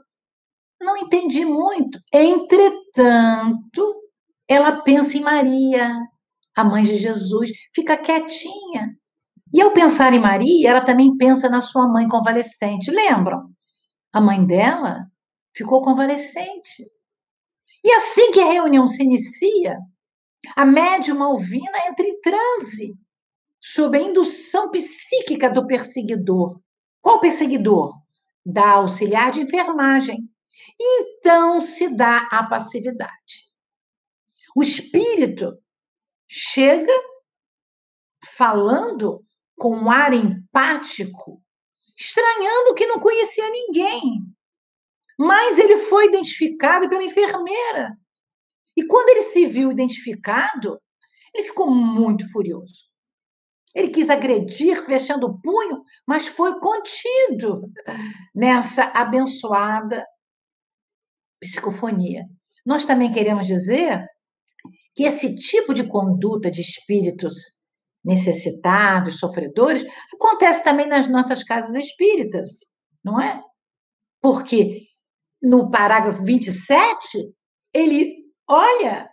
Speaker 5: não entendi muito. Entretanto, ela pensa em Maria, a mãe de Jesus, fica quietinha. E ao pensar em Maria, ela também pensa na sua mãe convalescente. Lembram? A mãe dela ficou convalescente. E assim que a reunião se inicia, a médium Alvina entra em transe, sob a indução psíquica do perseguidor. Qual perseguidor? Da auxiliar de enfermagem. Então se dá a passividade. O espírito chega falando com um ar empático, estranhando que não conhecia ninguém. Mas ele foi identificado pela enfermeira. E quando ele se viu identificado, ele ficou muito furioso. Ele quis agredir, fechando o punho, mas foi contido nessa abençoada psicofonia. Nós também queremos dizer que esse tipo de conduta de espíritos necessitados, sofredores, acontece também nas nossas casas espíritas, não é? Porque no parágrafo 27, ele olha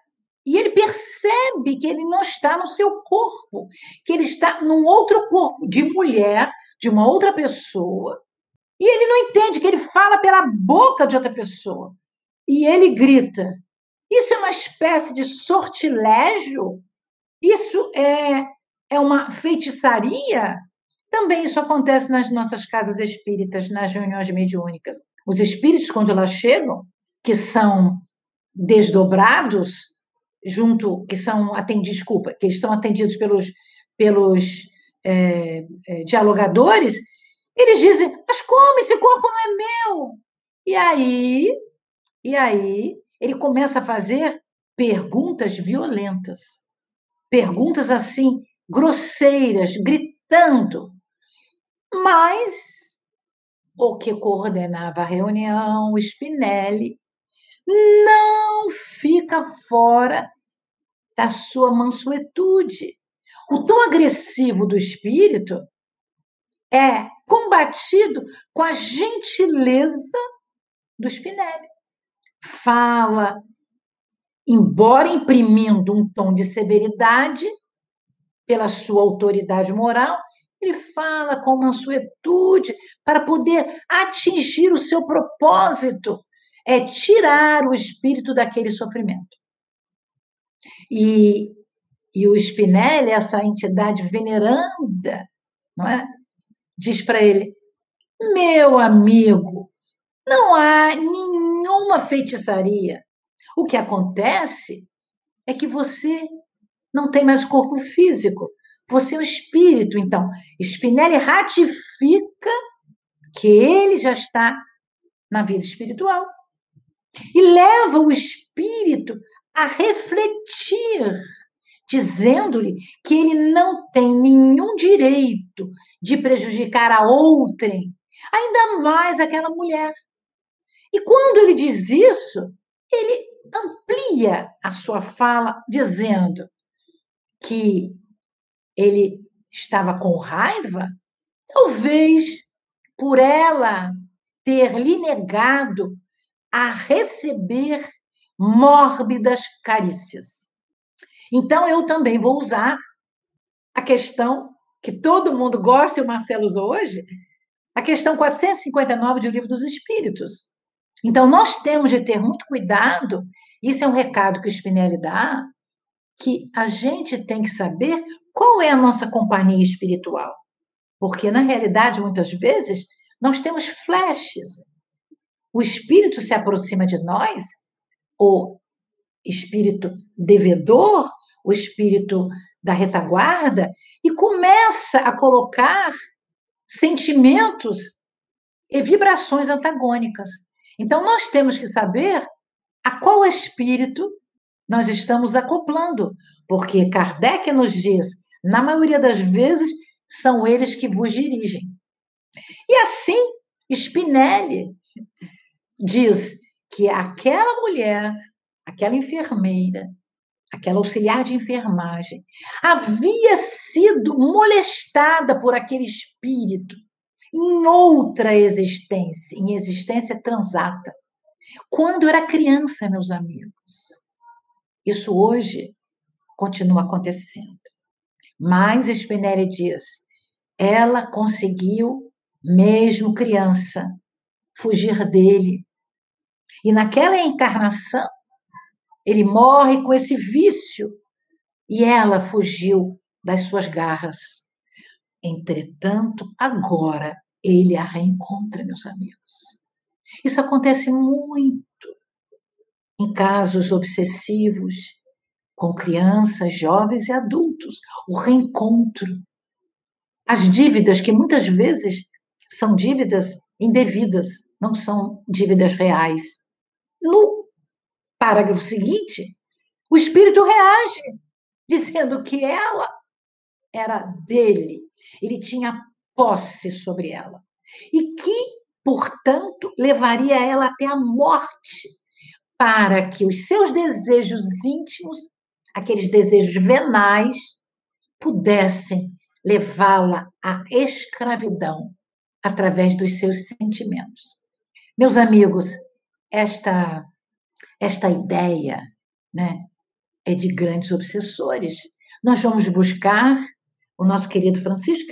Speaker 5: e ele percebe que ele não está no seu corpo, que ele está num outro corpo de mulher, de uma outra pessoa, e ele não entende que ele fala pela boca de outra pessoa. E ele grita: isso é uma espécie de sortilégio? Isso é, é uma feitiçaria? Também isso acontece nas nossas casas espíritas, nas reuniões mediúnicas. Os espíritos, quando elas chegam, que são desdobrados, junto, que são atendidos, desculpa, que estão atendidos pelos, pelos é, é, dialogadores, eles dizem, mas como? Esse corpo não é meu. E aí, e aí, ele começa a fazer perguntas violentas. Perguntas assim, grosseiras, gritando. Mas o que coordenava a reunião, o Spinelli, não fica fora da sua mansuetude. O tom agressivo do espírito é combatido com a gentileza do Spinelli fala, embora imprimindo um tom de severidade pela sua autoridade moral, ele fala com mansuetude para poder atingir o seu propósito, é tirar o espírito daquele sofrimento. E, e o Spinelli, essa entidade veneranda, não é? diz para ele: meu amigo, não há nenhuma feitiçaria. O que acontece é que você não tem mais corpo físico. Você é um espírito. Então, Spinelli ratifica que ele já está na vida espiritual. E leva o espírito a refletir, dizendo-lhe que ele não tem nenhum direito de prejudicar a outrem, ainda mais aquela mulher. E quando ele diz isso, ele amplia a sua fala, dizendo que ele estava com raiva, talvez por ela ter lhe negado a receber mórbidas carícias. Então eu também vou usar a questão que todo mundo gosta e o Marcelo usou hoje, a questão 459 do Livro dos Espíritos. Então, nós temos de ter muito cuidado, isso é um recado que o Spinelli dá, que a gente tem que saber qual é a nossa companhia espiritual. Porque, na realidade, muitas vezes, nós temos flashes. O espírito se aproxima de nós, o espírito devedor, o espírito da retaguarda, e começa a colocar sentimentos e vibrações antagônicas. Então, nós temos que saber a qual espírito nós estamos acoplando, porque Kardec nos diz, na maioria das vezes, são eles que vos dirigem. E assim, Spinelli diz que aquela mulher, aquela enfermeira, aquela auxiliar de enfermagem, havia sido molestada por aquele espírito em outra existência, em existência transata, quando era criança, meus amigos. Isso hoje continua acontecendo. Mas Spinelli diz, ela conseguiu, mesmo criança, fugir dele. E naquela encarnação, ele morre com esse vício e ela fugiu das suas garras. Entretanto, agora ele a reencontra, meus amigos. Isso acontece muito em casos obsessivos com crianças, jovens e adultos. O reencontro. As dívidas, que muitas vezes são dívidas indevidas, não são dívidas reais. No parágrafo seguinte, o espírito reage, dizendo que ela era dele, ele tinha posse sobre ela e que, portanto, levaria ela até a morte para que os seus desejos íntimos, aqueles desejos venais, pudessem levá-la à escravidão através dos seus sentimentos. Meus amigos, esta esta ideia, né, é de grandes obsessores. Nós vamos buscar o nosso querido Francisco,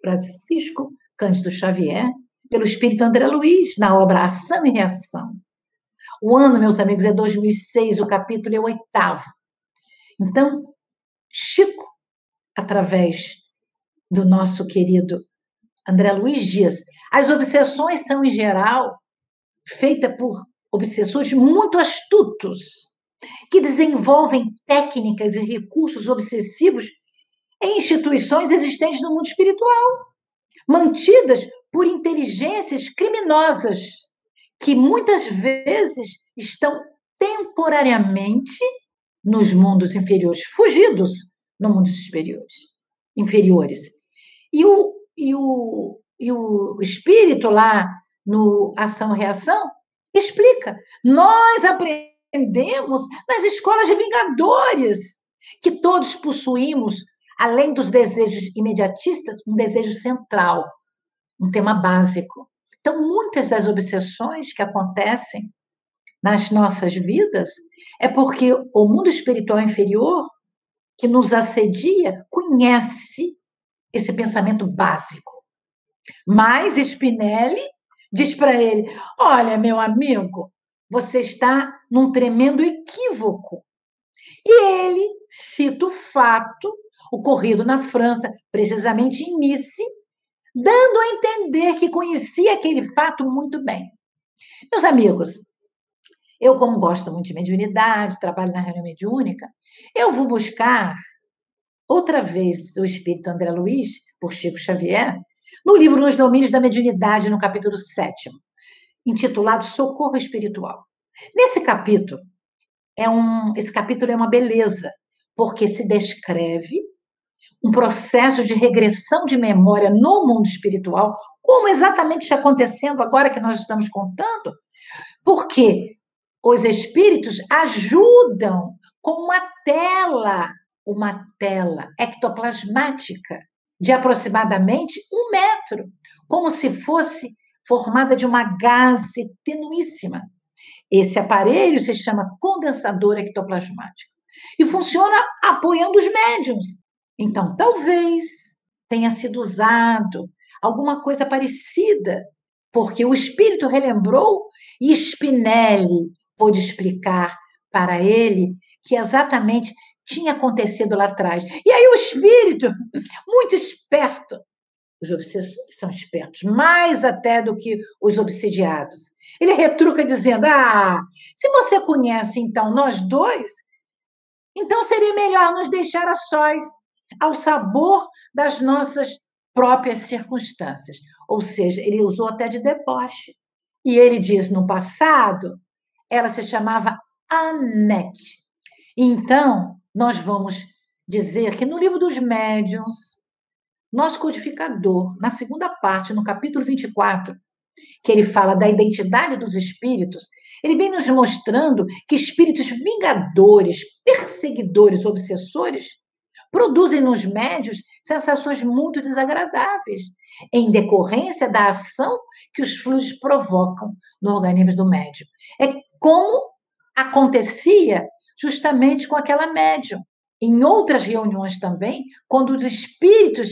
Speaker 5: Francisco Cândido Xavier, pelo Espírito André Luiz, na obra Ação e Reação. O ano, meus amigos, é 2006, o capítulo é o oitavo. Então, Chico, através do nosso querido André Luiz Dias, as obsessões são, em geral, feitas por obsessores muito astutos, que desenvolvem técnicas e recursos obsessivos em instituições existentes no mundo espiritual, mantidas por inteligências criminosas, que muitas vezes estão temporariamente nos mundos inferiores, fugidos no mundos superiores, inferiores. E o, e o, e o espírito lá no ação-reação explica. Nós aprendemos nas escolas de vingadores que todos possuímos além dos desejos imediatistas, um desejo central, um tema básico. Então, muitas das obsessões que acontecem nas nossas vidas é porque o mundo espiritual inferior que nos assedia conhece esse pensamento básico. Mas Spinelli diz para ele: Olha, meu amigo, você está num tremendo equívoco. E ele cita o fato ocorrido na França, precisamente em Nice, dando a entender que conhecia aquele fato muito bem. Meus amigos, eu, como gosto muito de mediunidade, trabalho na reunião mediúnica, eu vou buscar outra vez o espírito André Luiz, por Chico Xavier, no livro Nos Domínios da Mediunidade, no capítulo 7, intitulado Socorro Espiritual. Nesse capítulo, é um, esse capítulo é uma beleza, porque se descreve um processo de regressão de memória no mundo espiritual, como exatamente está acontecendo agora que nós estamos contando, porque os espíritos ajudam com uma tela, uma tela ectoplasmática de aproximadamente um metro, como se fosse formada de uma gase tenuíssima. Esse aparelho se chama condensador ectoplasmático e funciona apoiando os médiums então, talvez tenha sido usado alguma coisa parecida, porque o espírito relembrou e Spinelli pôde explicar para ele que exatamente tinha acontecido lá atrás. E aí o espírito, muito esperto, os obsessores são espertos, mais até do que os obsidiados. Ele retruca dizendo: Ah, se você conhece então nós dois, então seria melhor nos deixar a sós ao sabor das nossas próprias circunstâncias. Ou seja, ele usou até de deboche. E ele diz: no passado, ela se chamava Annette. Então, nós vamos dizer que no livro dos médiuns, nosso codificador, na segunda parte, no capítulo 24, que ele fala da identidade dos espíritos, ele vem nos mostrando que espíritos vingadores, perseguidores, obsessores, produzem nos médios sensações muito desagradáveis, em decorrência da ação que os fluidos provocam no organismo do médium. É como acontecia justamente com aquela médium. Em outras reuniões também, quando os espíritos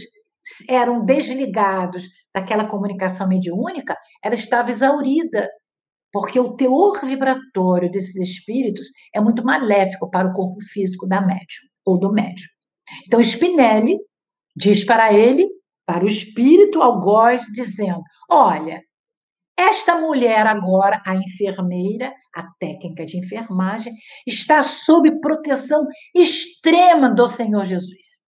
Speaker 5: eram desligados daquela comunicação mediúnica, ela estava exaurida, porque o teor vibratório desses espíritos é muito maléfico para o corpo físico da médium ou do médium. Então, Spinelli diz para ele, para o espírito algoz, dizendo: Olha, esta mulher agora, a enfermeira, a técnica de enfermagem, está sob proteção extrema do Senhor Jesus.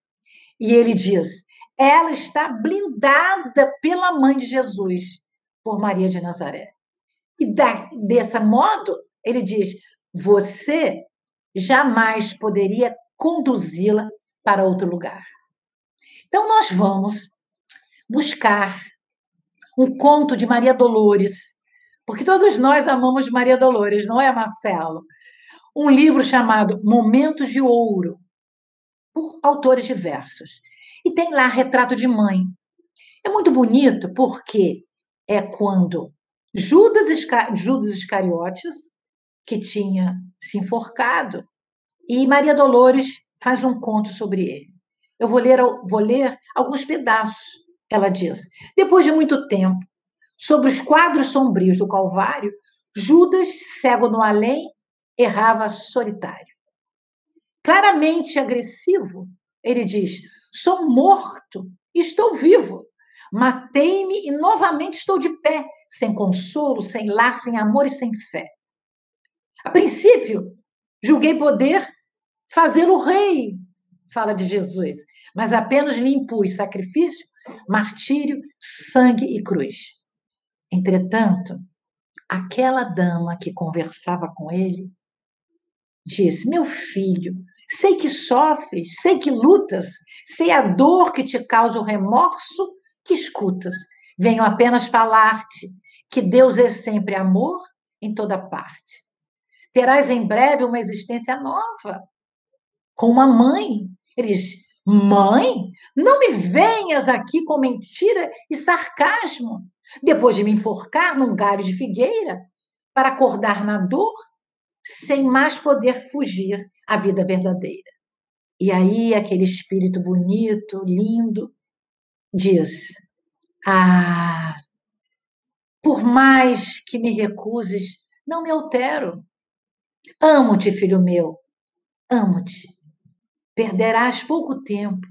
Speaker 5: E ele diz: ela está blindada pela mãe de Jesus, por Maria de Nazaré. E da, dessa modo, ele diz: você jamais poderia conduzi-la para outro lugar. Então, nós vamos buscar um conto de Maria Dolores, porque todos nós amamos Maria Dolores, não é, Marcelo? Um livro chamado Momentos de Ouro, por autores diversos. E tem lá retrato de mãe. É muito bonito porque é quando Judas, Judas Iscariotes, que tinha se enforcado, e Maria Dolores faz um conto sobre ele. Eu vou ler, vou ler alguns pedaços ela diz. Depois de muito tempo, sobre os quadros sombrios do Calvário, Judas, cego no além, errava solitário. Claramente agressivo, ele diz: Sou morto, estou vivo. Matei-me e novamente estou de pé, sem consolo, sem lar, sem amor e sem fé. A princípio, julguei poder fazê-lo rei, fala de Jesus, mas apenas lhe impus sacrifício martírio, sangue e cruz. Entretanto, aquela dama que conversava com ele disse: Meu filho, sei que sofres, sei que lutas, sei a dor que te causa o remorso que escutas. Venho apenas falar-te que Deus é sempre amor em toda parte. Terás em breve uma existência nova, com uma mãe. Ele diz: Mãe, não me venhas aqui com mentira e sarcasmo, depois de me enforcar num galho de figueira, para acordar na dor, sem mais poder fugir à vida verdadeira. E aí, aquele espírito bonito, lindo, diz: Ah, por mais que me recuses, não me altero. Amo-te, filho meu, amo-te Perderás pouco tempo,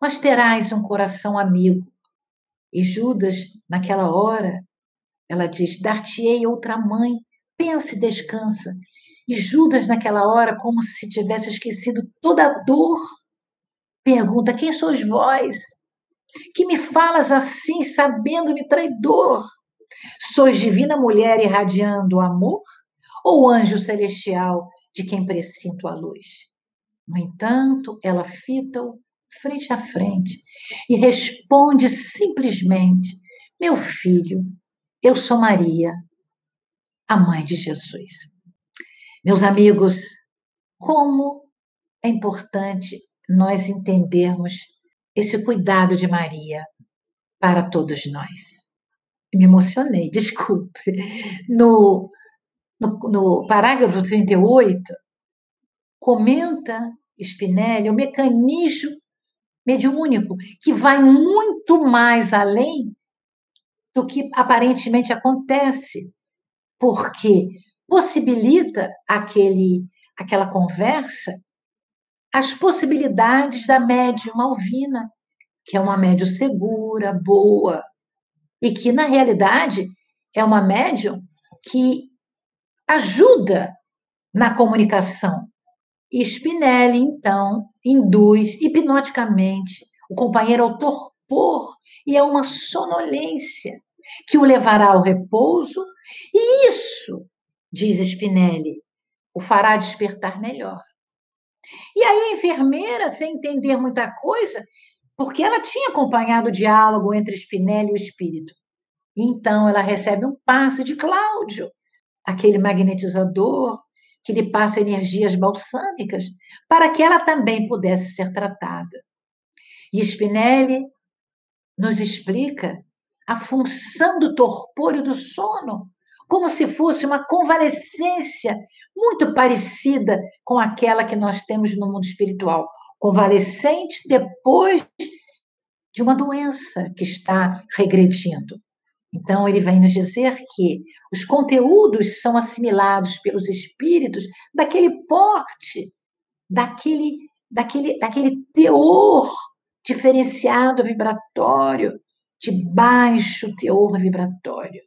Speaker 5: mas terás um coração amigo. E Judas, naquela hora, ela diz: Dar-te-ei outra mãe, pensa e descansa. E Judas, naquela hora, como se tivesse esquecido toda a dor, pergunta: Quem sois vós? Que me falas assim, sabendo-me traidor? Sois divina mulher irradiando amor? Ou anjo celestial de quem presinto a luz? No entanto, ela fita-o frente a frente e responde simplesmente: Meu filho, eu sou Maria, a mãe de Jesus. Meus amigos, como é importante nós entendermos esse cuidado de Maria para todos nós. Me emocionei, desculpe. No, no, no parágrafo 38, comenta Spinelli, o mecanismo mediúnico que vai muito mais além do que aparentemente acontece, porque possibilita aquele, aquela conversa as possibilidades da médium Alvina, que é uma médium segura, boa, e que, na realidade, é uma médium que ajuda na comunicação. Spinelli, então, induz hipnoticamente o companheiro ao torpor e a uma sonolência que o levará ao repouso, e isso, diz Spinelli, o fará despertar melhor. E aí a enfermeira, sem entender muita coisa, porque ela tinha acompanhado o diálogo entre Spinelli e o espírito, Então ela recebe um passe de Cláudio, aquele magnetizador que lhe passa energias balsâmicas, para que ela também pudesse ser tratada. E Spinelli nos explica a função do torpor e do sono, como se fosse uma convalescência muito parecida com aquela que nós temos no mundo espiritual. Convalescente depois de uma doença que está regredindo. Então, ele vai nos dizer que os conteúdos são assimilados pelos espíritos daquele porte, daquele, daquele, daquele teor diferenciado vibratório, de baixo teor vibratório.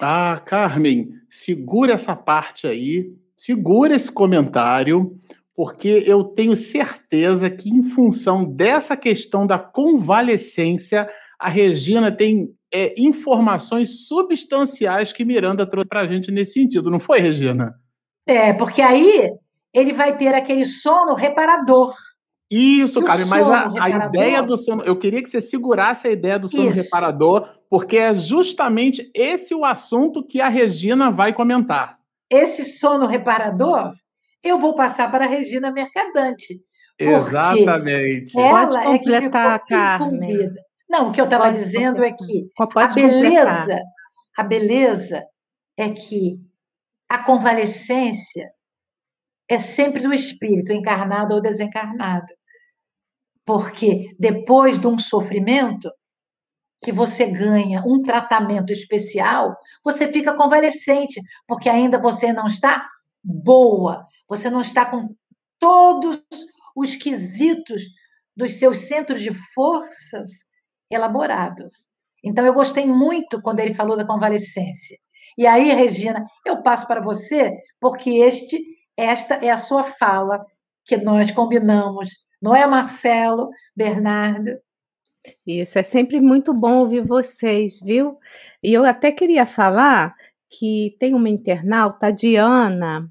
Speaker 2: Ah, Carmen, segura essa parte aí, segura esse comentário, porque eu tenho certeza que, em função dessa questão da convalescência, a Regina tem é, informações substanciais que Miranda trouxe para a gente nesse sentido, não foi, Regina?
Speaker 5: É, porque aí ele vai ter aquele sono reparador.
Speaker 2: Isso, cara, mas a, a, ideia do sono, eu queria que você segurasse a ideia do sono Isso. reparador, porque é justamente esse o assunto que a Regina vai comentar.
Speaker 5: Esse sono reparador, eu vou passar para a Regina Mercadante.
Speaker 2: Exatamente.
Speaker 3: Ela Pode completar, é Carmen.
Speaker 5: Não, o que eu estava dizendo é que a beleza, a beleza é que a convalescência é sempre do espírito, encarnado ou desencarnado. Porque depois de um sofrimento, que você ganha um tratamento especial, você fica convalescente, porque ainda você não está boa, você não está com todos os quesitos dos seus centros de forças elaborados. Então, eu gostei muito quando ele falou da convalescência. E aí, Regina, eu passo para você, porque este, esta é a sua fala que nós combinamos, não é, Marcelo, Bernardo?
Speaker 3: Isso, é sempre muito bom ouvir vocês, viu? E eu até queria falar que tem uma internauta, a Diana.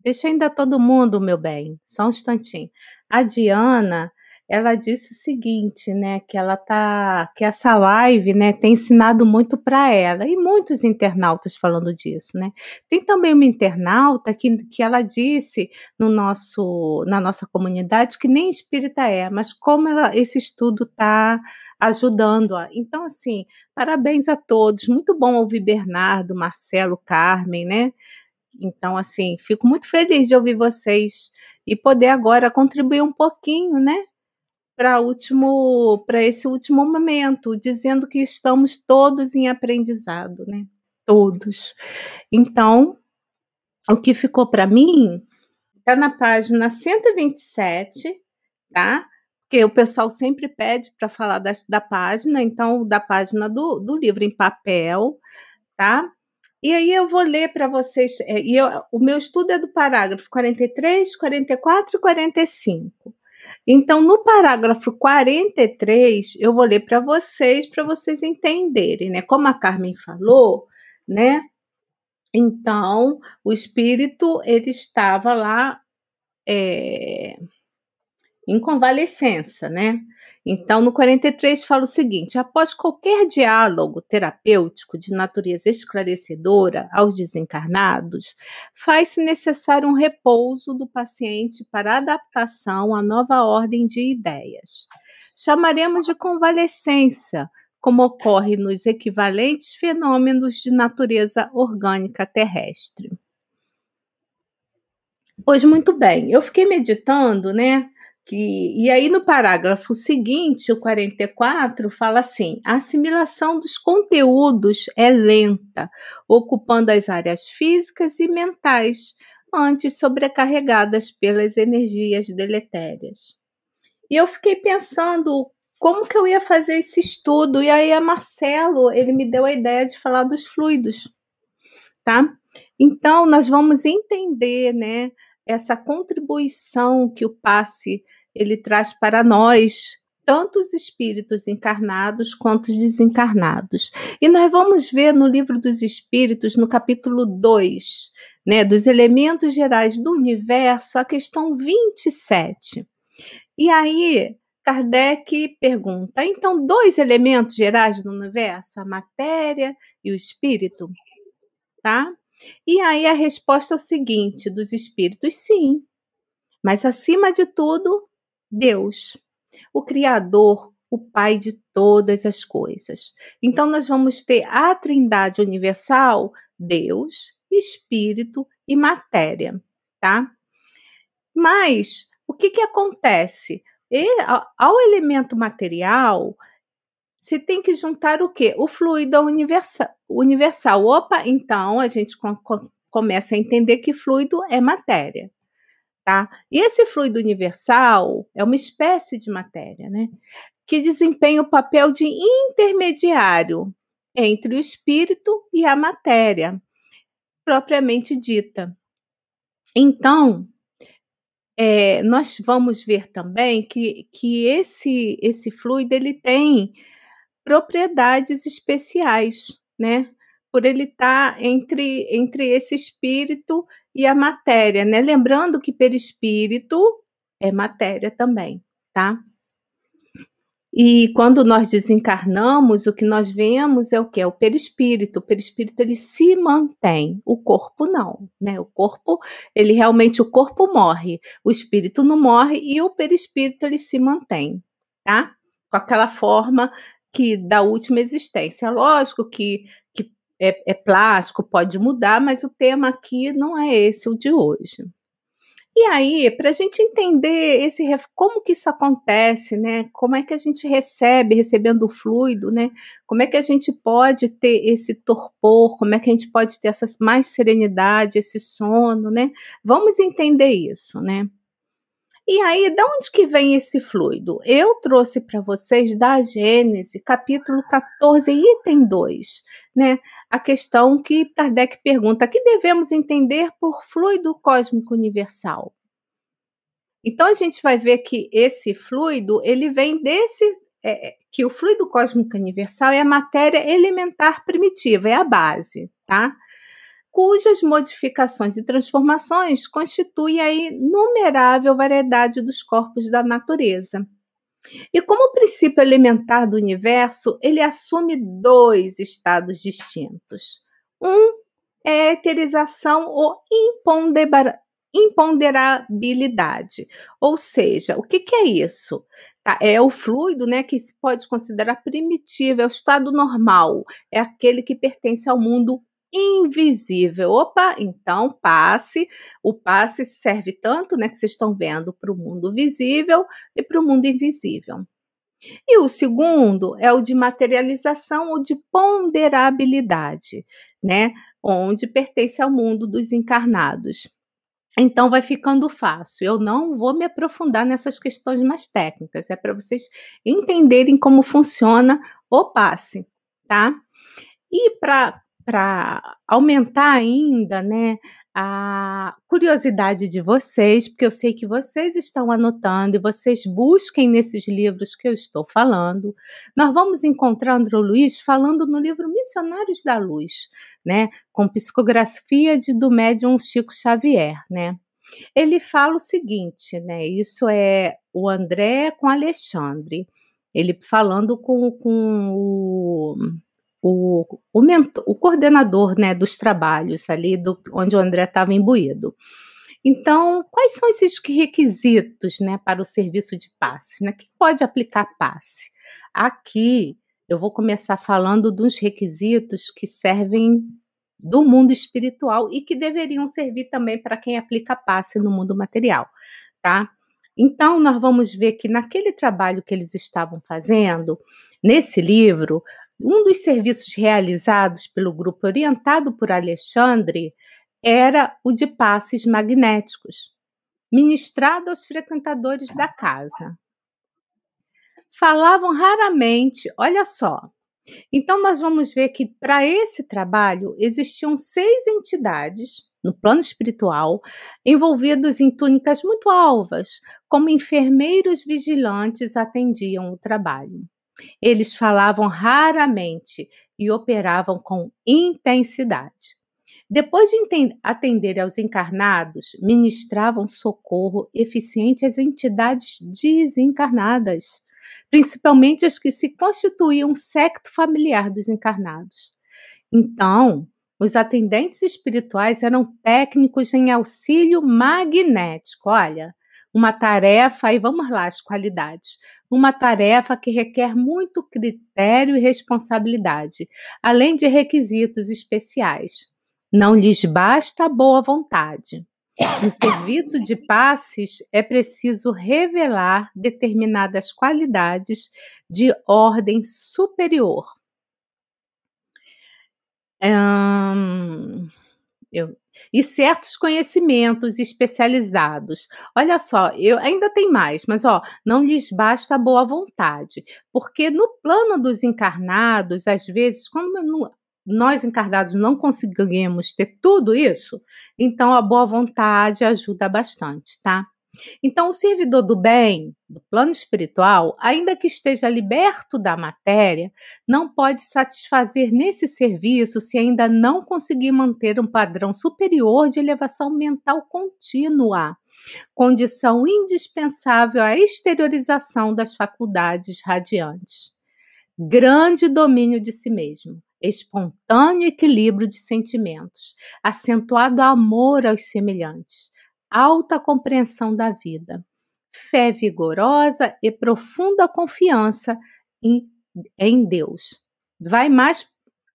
Speaker 3: Deixa ainda todo mundo, meu bem, só um instantinho. A Diana, ela disse o seguinte, né, que ela tá, que essa live, né, tem ensinado muito para ela e muitos internautas falando disso, né. Tem também uma internauta que, que ela disse no nosso, na nossa comunidade que nem espírita é, mas como ela, esse estudo tá ajudando-a. Então, assim, parabéns a todos. Muito bom ouvir Bernardo, Marcelo, Carmen, né? Então, assim, fico muito feliz de ouvir vocês e poder agora contribuir um pouquinho, né, para último para esse último momento, dizendo que estamos todos em aprendizado, né? Todos. Então, o que ficou para mim está na página 127, tá? Porque o pessoal sempre pede para falar da, da página, então da página do, do livro em papel, tá? E aí eu vou ler para vocês, é, e eu, o meu estudo é do parágrafo 43, 44 e 45. Então, no parágrafo 43, eu vou ler para vocês, para vocês entenderem, né? Como a Carmen falou, né? Então, o espírito, ele estava lá é, em convalescença, né? Então, no 43 fala o seguinte: após qualquer diálogo terapêutico de natureza esclarecedora aos desencarnados, faz-se necessário um repouso do paciente para adaptação à nova ordem de ideias. Chamaremos de convalescência, como ocorre nos equivalentes fenômenos de natureza orgânica terrestre. Pois muito bem, eu fiquei meditando, né, que, e aí, no parágrafo seguinte, o 44, fala assim: a assimilação dos conteúdos é lenta, ocupando as áreas físicas e mentais, antes sobrecarregadas pelas energias deletérias. E eu fiquei pensando como que eu ia fazer esse estudo, e aí a Marcelo, ele me deu a ideia de falar dos fluidos, tá? Então, nós vamos entender, né, essa contribuição que o passe ele traz para nós, tanto os espíritos encarnados quanto os desencarnados. E nós vamos ver no livro dos espíritos, no capítulo 2, né, dos elementos gerais do universo, a questão 27. E aí Kardec pergunta: então, dois elementos gerais do universo, a matéria e o espírito? Tá? E aí a resposta é o seguinte: dos espíritos, sim. Mas acima de tudo, Deus, o Criador, o Pai de todas as coisas. Então, nós vamos ter a Trindade Universal, Deus, Espírito e matéria, tá? Mas o que, que acontece? E, ao elemento material, se tem que juntar o quê? O fluido universal. universal. Opa, então a gente começa a entender que fluido é matéria. Tá? E esse fluido universal é uma espécie de matéria, né? Que desempenha o papel de intermediário entre o espírito e a matéria, propriamente dita. Então, é, nós vamos ver também que, que esse, esse fluido ele tem propriedades especiais, né? Por ele estar tá entre, entre esse espírito e a matéria, né? Lembrando que perispírito é matéria também, tá? E quando nós desencarnamos, o que nós vemos é o que? É o perispírito. O perispírito ele se mantém, o corpo não, né? O corpo, ele realmente o corpo morre, o espírito não morre e o perispírito ele se mantém, tá? Com aquela forma que da última existência. Lógico que, que é, é plástico, pode mudar, mas o tema aqui não é esse o de hoje. E aí, para a gente entender esse como que isso acontece, né? Como é que a gente recebe, recebendo o fluido, né? Como é que a gente pode ter esse torpor? Como é que a gente pode ter essa mais serenidade, esse sono, né? Vamos entender isso, né? E aí, de onde que vem esse fluido? Eu trouxe para vocês da Gênese, capítulo 14, item 2, né? A questão que Kardec pergunta: que devemos entender por fluido cósmico universal? Então a gente vai ver que esse fluido, ele vem desse é, é que o fluido cósmico universal é a matéria elementar primitiva, é a base, tá? Cujas modificações e transformações constituem a inumerável variedade dos corpos da natureza. E como princípio elementar do universo, ele assume dois estados distintos. Um é a eterização ou imponderabilidade. Ou seja, o que, que é isso? Tá, é o fluido, né, que se pode considerar primitivo, é o estado normal, é aquele que pertence ao mundo invisível. Opa, então passe. O passe serve tanto, né, que vocês estão vendo, para o mundo visível e para o mundo invisível. E o segundo é o de materialização ou de ponderabilidade, né, onde pertence ao mundo dos encarnados. Então vai ficando fácil. Eu não vou me aprofundar nessas questões mais técnicas, é para vocês entenderem como funciona o passe, tá? E para para aumentar ainda, né, a curiosidade de vocês, porque eu sei que vocês estão anotando e vocês busquem nesses livros que eu estou falando. Nós vamos encontrar André Luiz falando no livro Missionários da Luz, né, com psicografia de, do médium Chico Xavier, né. Ele fala o seguinte, né, isso é o André com Alexandre, ele falando com, com o o, o, mentor, o coordenador né, dos trabalhos ali, do, onde o André estava imbuído. Então, quais são esses requisitos né, para o serviço de passe? Né? Quem pode aplicar passe? Aqui eu vou começar falando dos requisitos que servem do mundo espiritual e que deveriam servir também para quem aplica passe no mundo material, tá? Então, nós vamos ver que naquele trabalho que eles estavam fazendo, nesse livro, um dos serviços realizados pelo grupo orientado por Alexandre era o de passes magnéticos, ministrado aos frequentadores da casa. Falavam raramente, olha só. Então, nós vamos ver que para esse trabalho existiam seis entidades no plano espiritual envolvidos em túnicas muito alvas, como enfermeiros vigilantes atendiam o trabalho. Eles falavam raramente e operavam com intensidade. Depois de atender aos encarnados, ministravam socorro eficiente às entidades desencarnadas, principalmente as que se constituíam secto familiar dos encarnados. Então, os atendentes espirituais eram técnicos em auxílio magnético. Olha, uma tarefa, e vamos lá, as qualidades. Uma tarefa que requer muito critério e responsabilidade, além de requisitos especiais. Não lhes basta boa vontade. No serviço de passes, é preciso revelar determinadas qualidades de ordem superior. Hum, eu, e certos conhecimentos especializados. Olha só, eu ainda tem mais, mas ó, não lhes basta a boa vontade, porque no plano dos encarnados, às vezes, quando nós encarnados não conseguimos ter tudo isso, então a boa vontade ajuda bastante, tá? Então, o servidor do bem, do plano espiritual, ainda que esteja liberto da matéria, não pode satisfazer nesse serviço se ainda não conseguir manter um padrão superior de elevação mental contínua, condição indispensável à exteriorização das faculdades radiantes. Grande domínio de si mesmo, espontâneo equilíbrio de sentimentos, acentuado amor aos semelhantes alta compreensão da vida, fé vigorosa e profunda confiança em, em Deus. Vai mais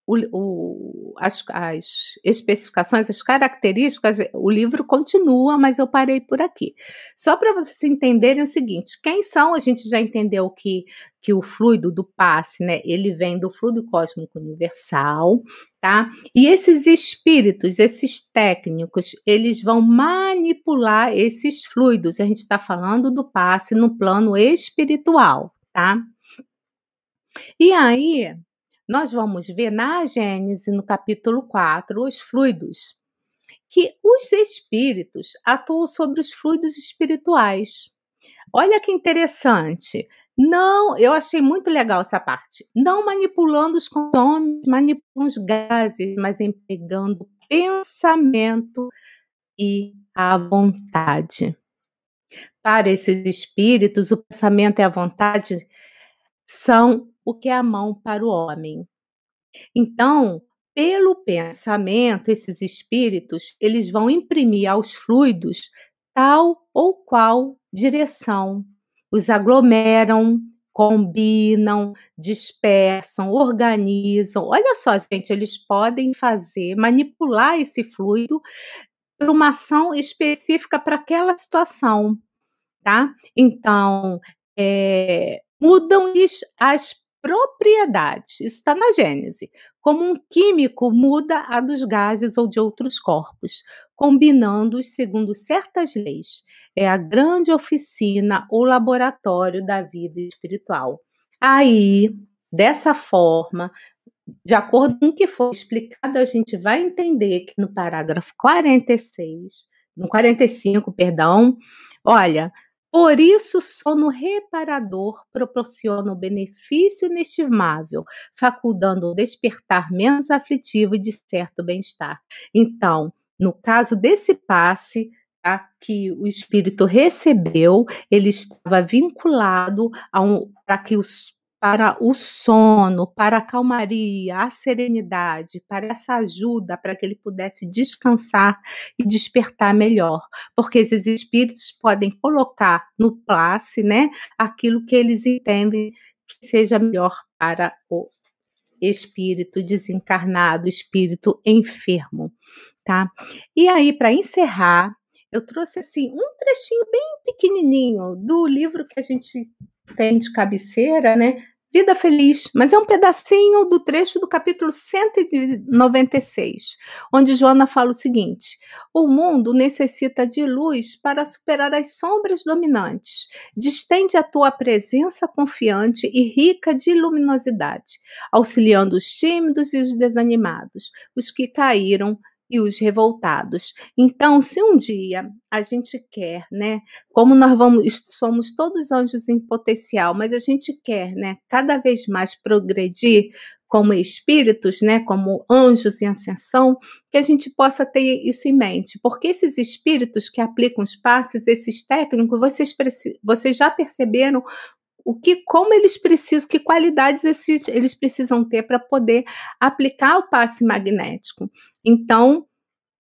Speaker 3: o, o, as, as, especificações, as características, o livro continua, mas eu parei por aqui. Só para vocês entenderem o seguinte: quem são? A gente já entendeu que, que o fluido do passe, né? Ele vem do fluido cósmico universal, tá? E esses espíritos, esses técnicos, eles vão manipular esses fluidos. A gente está falando do passe no plano espiritual, tá? E aí, nós vamos ver na Gênese, no capítulo 4, os fluidos, que os espíritos atuam sobre os fluidos espirituais. Olha que interessante. Não, eu achei muito legal essa parte. Não manipulando os condomínios, manipulando os gases, mas empregando pensamento e a vontade. Para esses espíritos, o pensamento e a vontade são o que é a mão para o homem. Então, pelo pensamento, esses espíritos, eles vão imprimir aos fluidos tal ou qual direção. Os aglomeram, combinam, dispersam, organizam. Olha só, gente, eles podem fazer, manipular esse fluido para uma ação específica para aquela situação, tá? Então, é, mudam-lhes as propriedades. Isso está na Gênese. Como um químico muda a dos gases ou de outros corpos, combinando-os segundo certas leis. É a grande oficina ou laboratório da vida espiritual. Aí, dessa forma, de acordo com o que foi explicado, a gente vai entender que no parágrafo 46, no 45, perdão, olha, por isso, sono reparador proporciona um benefício inestimável, facultando o despertar menos aflitivo e de certo bem-estar. Então, no caso desse passe, tá, que o espírito recebeu, ele estava vinculado a um, para que os para o sono, para a calmaria, a serenidade, para essa ajuda para que ele pudesse descansar e despertar melhor, porque esses espíritos podem colocar no place, né, aquilo que eles entendem que seja melhor para o espírito desencarnado, espírito enfermo, tá? E aí para encerrar, eu trouxe assim um trechinho bem pequenininho do livro que a gente tem de cabeceira, né? Vida Feliz, mas é um pedacinho do trecho do capítulo 196, onde Joana fala o seguinte: O mundo necessita de luz para superar as sombras dominantes. Distende a tua presença confiante e rica de luminosidade, auxiliando os tímidos e os desanimados, os que caíram e os revoltados. Então, se um dia a gente quer, né, como nós vamos, somos todos anjos em potencial, mas a gente quer, né, cada vez mais progredir, como espíritos, né, como anjos em ascensão, que a gente possa ter isso em mente, porque esses espíritos que aplicam os passes, esses técnicos, vocês, vocês já perceberam o que, como eles precisam, que qualidades esses, eles precisam ter para poder aplicar o passe magnético. Então,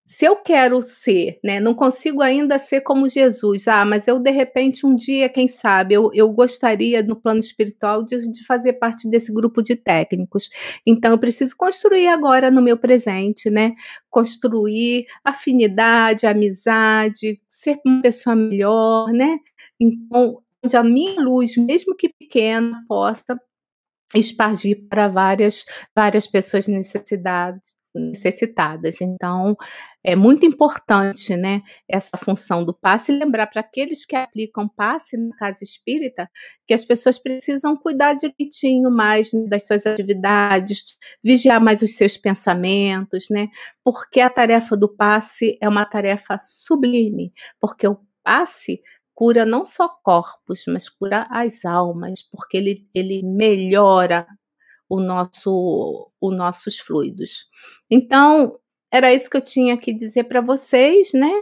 Speaker 3: se eu quero ser, né, não consigo ainda ser como Jesus, ah, mas eu de repente um dia, quem sabe, eu, eu gostaria no plano espiritual de, de fazer parte desse grupo de técnicos. Então eu preciso construir agora no meu presente, né, construir afinidade, amizade, ser uma pessoa melhor, né. Então, onde a minha luz, mesmo que pequena, possa espargir para várias várias pessoas necessidades necessitadas. Então, é muito importante, né, essa função do passe, lembrar para aqueles que aplicam passe na casa espírita, que as pessoas precisam cuidar direitinho mais né, das suas atividades, vigiar mais os seus pensamentos, né, porque a tarefa do passe é uma tarefa sublime, porque o passe cura não só corpos, mas cura as almas, porque ele, ele melhora o nosso, os nossos fluidos. Então, era isso que eu tinha que dizer para vocês, né?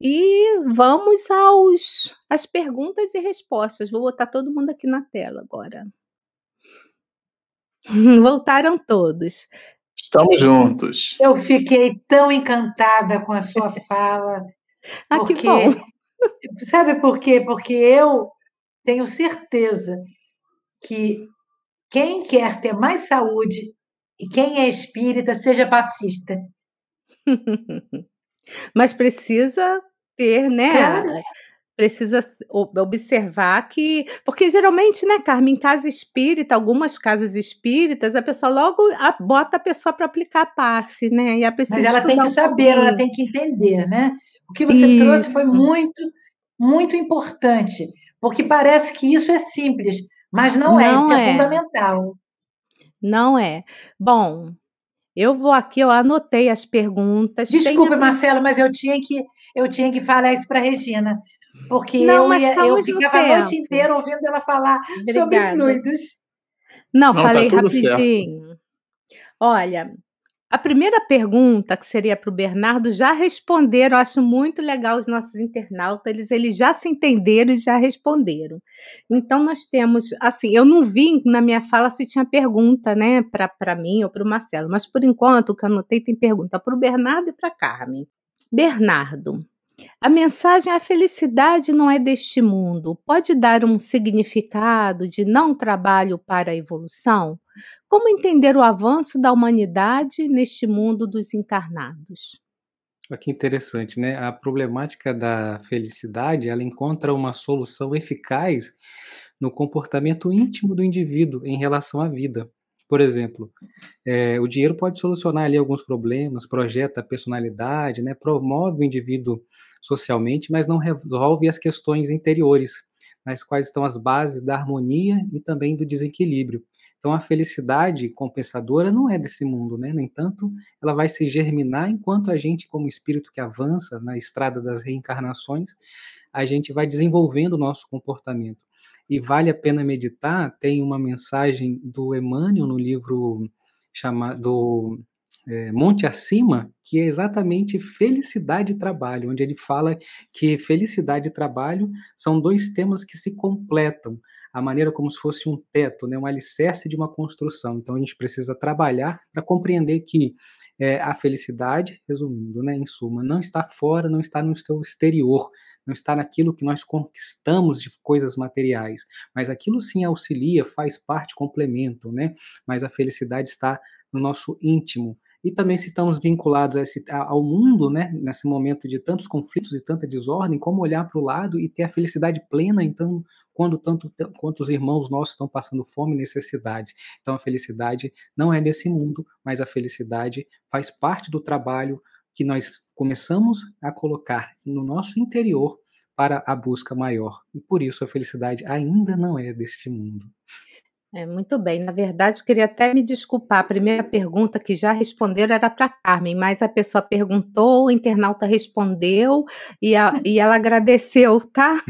Speaker 3: E vamos aos às perguntas e respostas. Vou botar todo mundo aqui na tela agora. Voltaram todos.
Speaker 2: Estamos juntos.
Speaker 5: Eu fiquei tão encantada com a sua fala.
Speaker 3: ah, porque, que bom.
Speaker 5: Sabe por quê? Porque eu tenho certeza que quem quer ter mais saúde e quem é espírita, seja passista.
Speaker 3: Mas precisa ter, né? Precisa observar que. Porque geralmente, né, Carmen, em casa espírita, algumas casas espíritas, a pessoa logo bota a pessoa para aplicar passe, né? E
Speaker 5: Mas ela tem que um saber, ela tem que entender, né? O que você isso. trouxe foi muito, muito importante, porque parece que isso é simples, mas não, não é, isso é, é fundamental.
Speaker 3: Não é. Bom, eu vou aqui, eu anotei as perguntas.
Speaker 5: Desculpa, Tem... Marcela, mas eu tinha que eu tinha que falar isso para Regina, porque não, eu, ia, eu ficava a noite inteira ouvindo ela falar Obrigada. sobre fluidos.
Speaker 3: Não, não tá falei tá rapidinho. Certo. Olha, a primeira pergunta, que seria para o Bernardo, já responderam. Eu acho muito legal os nossos internautas, eles, eles já se entenderam e já responderam. Então, nós temos, assim, eu não vi na minha fala se tinha pergunta, né, para mim ou para o Marcelo, mas por enquanto o que eu anotei tem pergunta para o Bernardo e para Carmen. Bernardo, a mensagem A felicidade não é deste mundo pode dar um significado de não trabalho para a evolução? Como entender o avanço da humanidade neste mundo dos encarnados?
Speaker 4: Olha que interessante, né? A problemática da felicidade, ela encontra uma solução eficaz no comportamento íntimo do indivíduo em relação à vida. Por exemplo, é, o dinheiro pode solucionar ali alguns problemas, projeta a personalidade, né? promove o indivíduo socialmente, mas não resolve as questões interiores, nas quais estão as bases da harmonia e também do desequilíbrio. Então, a felicidade compensadora não é desse mundo, né? No entanto, ela vai se germinar enquanto a gente, como espírito que avança na estrada das reencarnações, a gente vai desenvolvendo o nosso comportamento. E vale a pena meditar, tem uma mensagem do Emmanuel no livro chamado é, Monte Acima, que é exatamente felicidade e trabalho, onde ele fala que felicidade e trabalho são dois temas que se completam a maneira como se fosse um teto, né, um alicerce de uma construção. Então a gente precisa trabalhar para compreender que é, a felicidade, resumindo, né, em suma, não está fora, não está no seu exterior, não está naquilo que nós conquistamos de coisas materiais, mas aquilo sim auxilia, faz parte, complemento, né? Mas a felicidade está no nosso íntimo e também se estamos vinculados esse, ao mundo, né, nesse momento de tantos conflitos e tanta desordem, como olhar para o lado e ter a felicidade plena, então, quando tanto quanto os irmãos nossos estão passando fome e necessidade. Então, a felicidade não é nesse mundo, mas a felicidade faz parte do trabalho que nós começamos a colocar no nosso interior para a busca maior. E por isso a felicidade ainda não é deste mundo.
Speaker 3: É, muito bem. Na verdade, eu queria até me desculpar. A primeira pergunta que já responderam era para Carmen, mas a pessoa perguntou, o internauta respondeu e, a, e ela agradeceu, tá?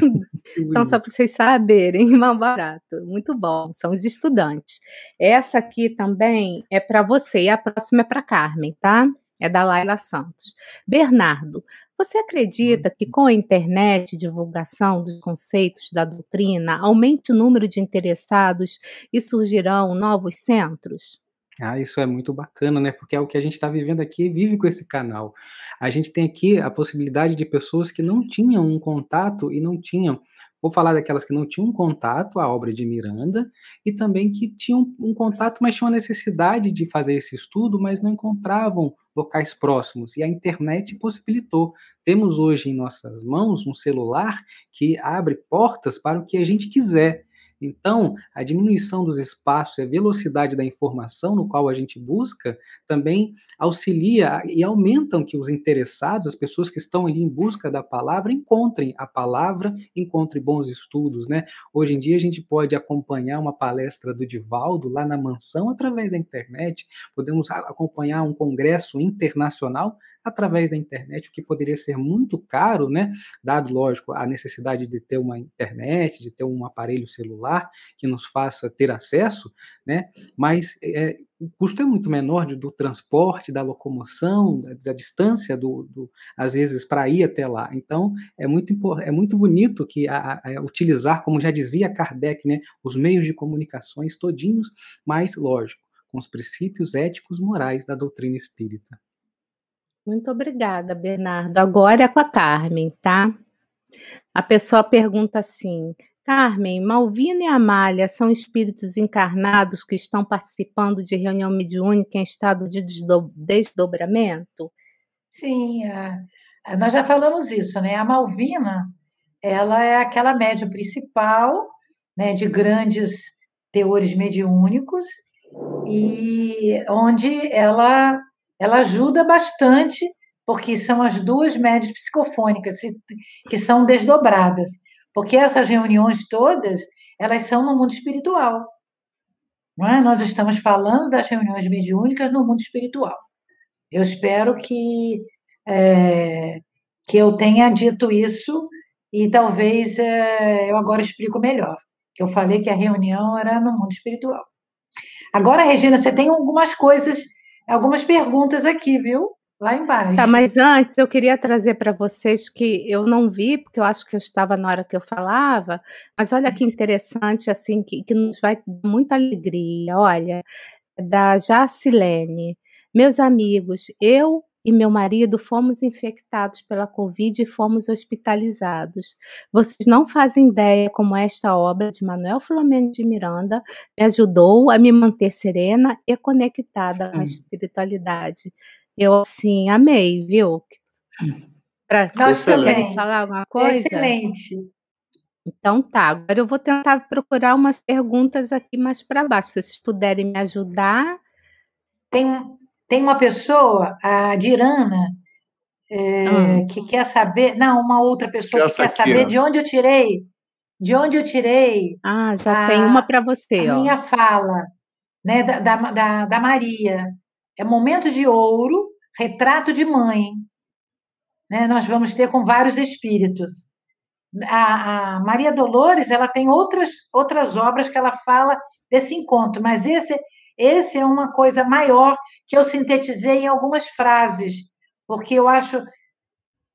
Speaker 3: Então, só para vocês saberem, mal barato. Muito bom, são os estudantes. Essa aqui também é para você e a próxima é para Carmen, tá? É da Laila Santos. Bernardo, você acredita que com a internet divulgação dos conceitos da doutrina aumente o número de interessados e surgirão novos centros?
Speaker 4: Ah, isso é muito bacana, né? Porque é o que a gente está vivendo aqui e vive com esse canal. A gente tem aqui a possibilidade de pessoas que não tinham um contato e não tinham Vou falar daquelas que não tinham contato à obra de Miranda e também que tinham um contato, mas tinham a necessidade de fazer esse estudo, mas não encontravam locais próximos. E a internet possibilitou. Temos hoje em nossas mãos um celular que abre portas para o que a gente quiser. Então, a diminuição dos espaços e a velocidade da informação no qual a gente busca também auxilia e aumentam que os interessados, as pessoas que estão ali em busca da palavra, encontrem a palavra, encontrem bons estudos, né? Hoje em dia a gente pode acompanhar uma palestra do Divaldo lá na mansão através da internet, podemos acompanhar um congresso internacional através da internet, o que poderia ser muito caro, né? Dado, lógico, a necessidade de ter uma internet, de ter um aparelho celular que nos faça ter acesso, né? Mas é, o custo é muito menor de, do transporte, da locomoção, da, da distância, do, do, às vezes, para ir até lá. Então, é muito, é muito bonito que a, a, utilizar, como já dizia Kardec, né, os meios de comunicações todinhos, mas, lógico, com os princípios éticos morais da doutrina espírita.
Speaker 3: Muito obrigada, Bernardo. Agora é com a Carmen, tá? A pessoa pergunta assim: Carmen, Malvina e Amália são espíritos encarnados que estão participando de reunião mediúnica em estado de desdobramento?
Speaker 5: Sim, é, nós já falamos isso, né? A Malvina, ela é aquela média principal, né, de grandes teores mediúnicos e onde ela ela ajuda bastante, porque são as duas médias psicofônicas que são desdobradas. Porque essas reuniões todas, elas são no mundo espiritual. É? Nós estamos falando das reuniões mediúnicas no mundo espiritual. Eu espero que, é, que eu tenha dito isso e talvez é, eu agora explico melhor. Que eu falei que a reunião era no mundo espiritual. Agora, Regina, você tem algumas coisas algumas perguntas aqui, viu? Lá embaixo.
Speaker 3: Tá, mas antes eu queria trazer para vocês que eu não vi, porque eu acho que eu estava na hora que eu falava, mas olha que interessante, assim, que, que nos vai dar muita alegria. Olha, da Jacilene. Meus amigos, eu e meu marido fomos infectados pela Covid e fomos hospitalizados. Vocês não fazem ideia como esta obra de Manuel Filomeno de Miranda me ajudou a me manter serena e conectada com a espiritualidade. Eu, assim, amei, viu?
Speaker 5: Para também
Speaker 3: falar alguma coisa?
Speaker 5: Excelente.
Speaker 3: Então tá, agora eu vou tentar procurar umas perguntas aqui mais para baixo. Se vocês puderem me ajudar.
Speaker 5: Tem, tem uma pessoa, a Dirana, é, hum. que quer saber. Não, uma outra pessoa que, que quer aqui, saber ó. de onde eu tirei. De onde eu tirei.
Speaker 3: Ah, já a, tem uma para você.
Speaker 5: A
Speaker 3: ó.
Speaker 5: minha fala, né, da, da, da Maria. É momento de ouro, retrato de mãe. Né, nós vamos ter com vários espíritos. A, a, Maria Dolores ela tem outras, outras obras que ela fala desse encontro, mas esse esse é uma coisa maior que eu sintetizei em algumas frases, porque eu acho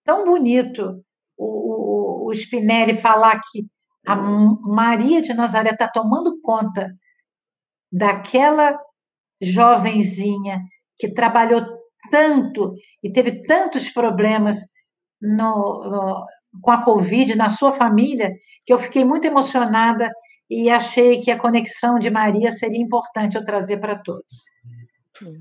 Speaker 5: tão bonito o, o, o Spinelli falar que a Maria de Nazaré está tomando conta daquela jovenzinha que trabalhou tanto e teve tantos problemas no, no, com a Covid na sua família, que eu fiquei muito emocionada e achei que a conexão de Maria seria importante eu trazer para todos.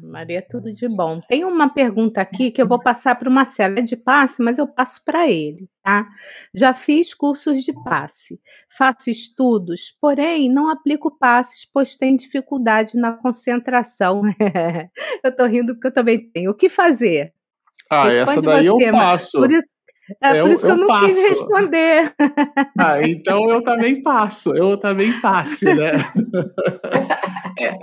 Speaker 3: Maria, tudo de bom. Tem uma pergunta aqui que eu vou passar para o Marcelo, é de passe, mas eu passo para ele, tá? Já fiz cursos de passe, faço estudos, porém não aplico passes, pois tenho dificuldade na concentração. eu estou rindo porque eu também tenho. O que fazer?
Speaker 2: Ah, Responde essa daí você, eu passo.
Speaker 3: Por isso, É por isso que eu, eu não passo. quis responder.
Speaker 2: Ah, então eu também passo, eu também passe, né? É,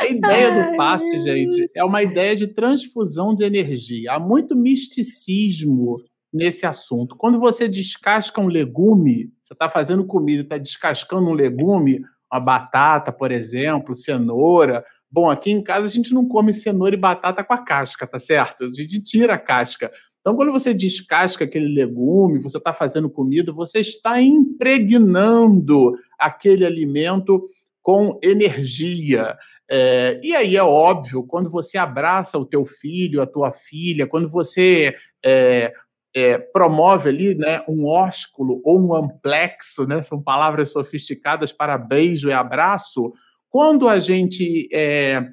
Speaker 2: a ideia do passe, gente, é uma ideia de transfusão de energia. Há muito misticismo nesse assunto. Quando você descasca um legume, você está fazendo comida, está descascando um legume, uma batata, por exemplo, cenoura. Bom, aqui em casa a gente não come cenoura e batata com a casca, tá certo? A gente tira a casca. Então, quando você descasca aquele legume, você está fazendo comida, você está impregnando aquele alimento com energia. É, e aí é óbvio, quando você abraça o teu filho, a tua filha, quando você é, é, promove ali né, um ósculo ou um amplexo, né, são palavras sofisticadas para beijo e abraço, quando a gente é,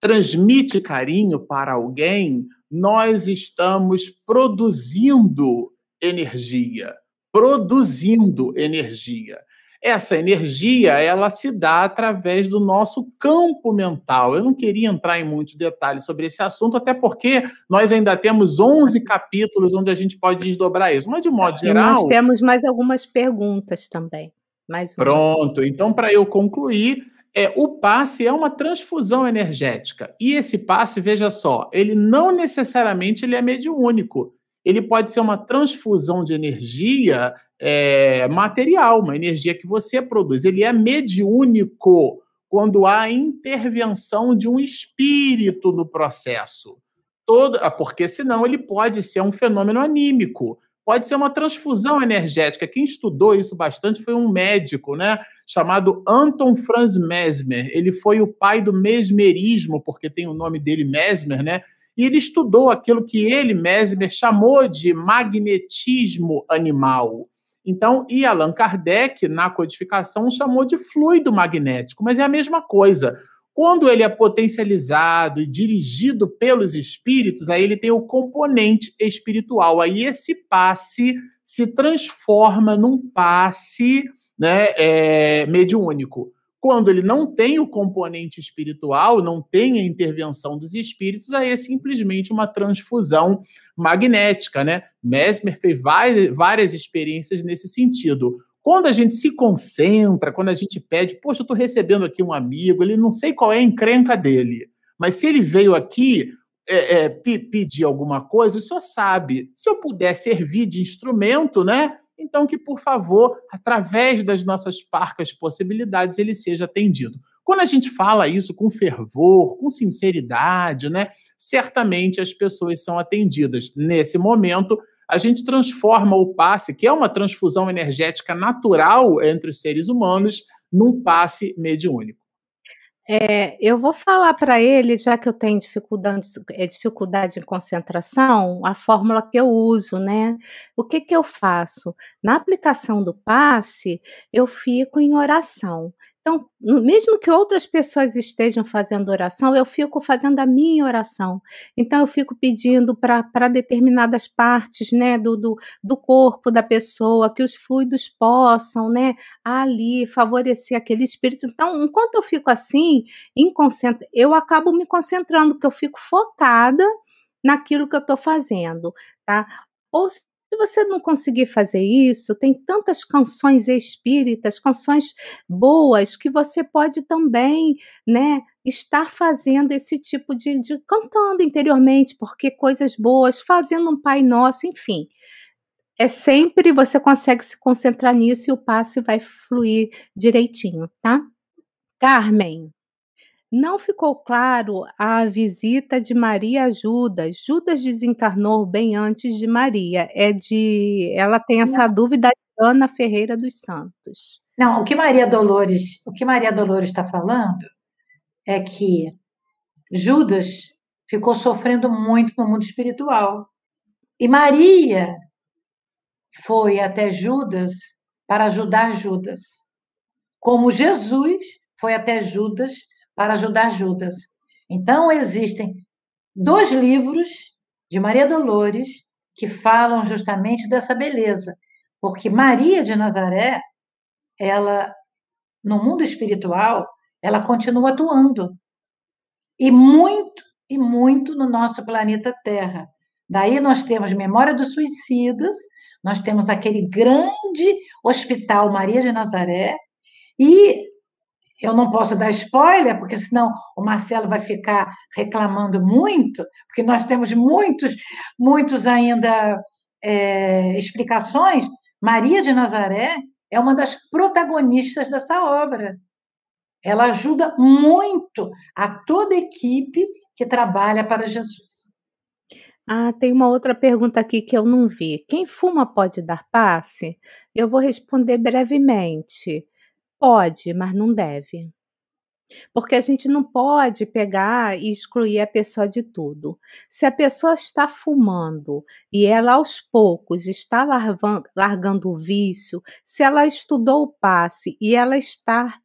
Speaker 2: transmite carinho para alguém, nós estamos produzindo energia, produzindo energia. Essa energia, ela se dá através do nosso campo mental. Eu não queria entrar em muitos detalhes sobre esse assunto, até porque nós ainda temos 11 capítulos onde a gente pode desdobrar isso. Mas, de modo geral.
Speaker 3: nós temos mais algumas perguntas também. Mais
Speaker 2: Pronto. Então, para eu concluir, é, o passe é uma transfusão energética. E esse passe, veja só, ele não necessariamente ele é mediúnico. Ele pode ser uma transfusão de energia é, material, uma energia que você produz. Ele é mediúnico quando há intervenção de um espírito no processo. Todo, porque senão ele pode ser um fenômeno anímico pode ser uma transfusão energética. Quem estudou isso bastante foi um médico, né, chamado Anton Franz Mesmer. Ele foi o pai do mesmerismo, porque tem o nome dele Mesmer, né? E ele estudou aquilo que ele, Mesmer, chamou de magnetismo animal. Então, e Allan Kardec, na codificação, chamou de fluido magnético, mas é a mesma coisa. Quando ele é potencializado e dirigido pelos espíritos, aí ele tem o componente espiritual. Aí esse passe se transforma num passe né, é, mediúnico. Quando ele não tem o componente espiritual, não tem a intervenção dos espíritos, aí é simplesmente uma transfusão magnética, né? Mesmer fez várias, várias experiências nesse sentido. Quando a gente se concentra, quando a gente pede, poxa, eu estou recebendo aqui um amigo, ele não sei qual é a encrenca dele, mas se ele veio aqui é, é, pedir alguma coisa, o senhor sabe. Se eu puder servir de instrumento, né? Então, que, por favor, através das nossas parcas possibilidades, ele seja atendido. Quando a gente fala isso com fervor, com sinceridade, né? Certamente as pessoas são atendidas. Nesse momento, a gente transforma o passe, que é uma transfusão energética natural entre os seres humanos, num passe mediúnico.
Speaker 3: É, eu vou falar para ele, já que eu tenho dificuldade, é, dificuldade em concentração, a fórmula que eu uso, né? O que, que eu faço? Na aplicação do passe, eu fico em oração. Então, mesmo que outras pessoas estejam fazendo oração, eu fico fazendo a minha oração. Então, eu fico pedindo para determinadas partes né, do, do, do, corpo da pessoa que os fluidos possam né, ali favorecer aquele espírito. Então, enquanto eu fico assim, eu acabo me concentrando, porque eu fico focada naquilo que eu estou fazendo. Tá? Ou você não conseguir fazer isso, tem tantas canções espíritas, canções boas, que você pode também, né, estar fazendo esse tipo de, de cantando interiormente, porque coisas boas, fazendo um Pai Nosso, enfim. É sempre você consegue se concentrar nisso e o passe vai fluir direitinho, tá? Carmen, não ficou claro a visita de Maria Judas. Judas desencarnou bem antes de Maria. É de, ela tem essa Não. dúvida de Ana Ferreira dos Santos.
Speaker 5: Não, o que Maria Dolores, o que Maria Dolores está falando é que Judas ficou sofrendo muito no mundo espiritual. E Maria foi até Judas para ajudar Judas. Como Jesus foi até Judas para ajudar Judas. Então, existem dois livros de Maria Dolores que falam justamente dessa beleza, porque Maria de Nazaré, ela, no mundo espiritual, ela continua atuando. E muito, e muito no nosso planeta Terra. Daí nós temos Memória dos Suicidas, nós temos aquele grande hospital Maria de Nazaré, e eu não posso dar spoiler, porque senão o Marcelo vai ficar reclamando muito, porque nós temos muitos, muitos ainda é, explicações. Maria de Nazaré é uma das protagonistas dessa obra. Ela ajuda muito a toda a equipe que trabalha para Jesus.
Speaker 3: Ah, tem uma outra pergunta aqui que eu não vi. Quem fuma pode dar passe? Eu vou responder brevemente. Pode, mas não deve. Porque a gente não pode pegar e excluir a pessoa de tudo. Se a pessoa está fumando e ela aos poucos está larvando, largando o vício, se ela estudou o passe e ela está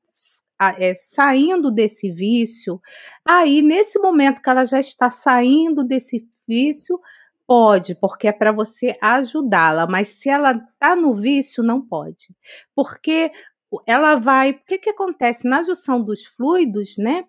Speaker 3: é, saindo desse vício, aí nesse momento que ela já está saindo desse vício, pode, porque é para você ajudá-la, mas se ela está no vício, não pode. Porque ela vai. O que, que acontece? Na junção dos fluidos, né?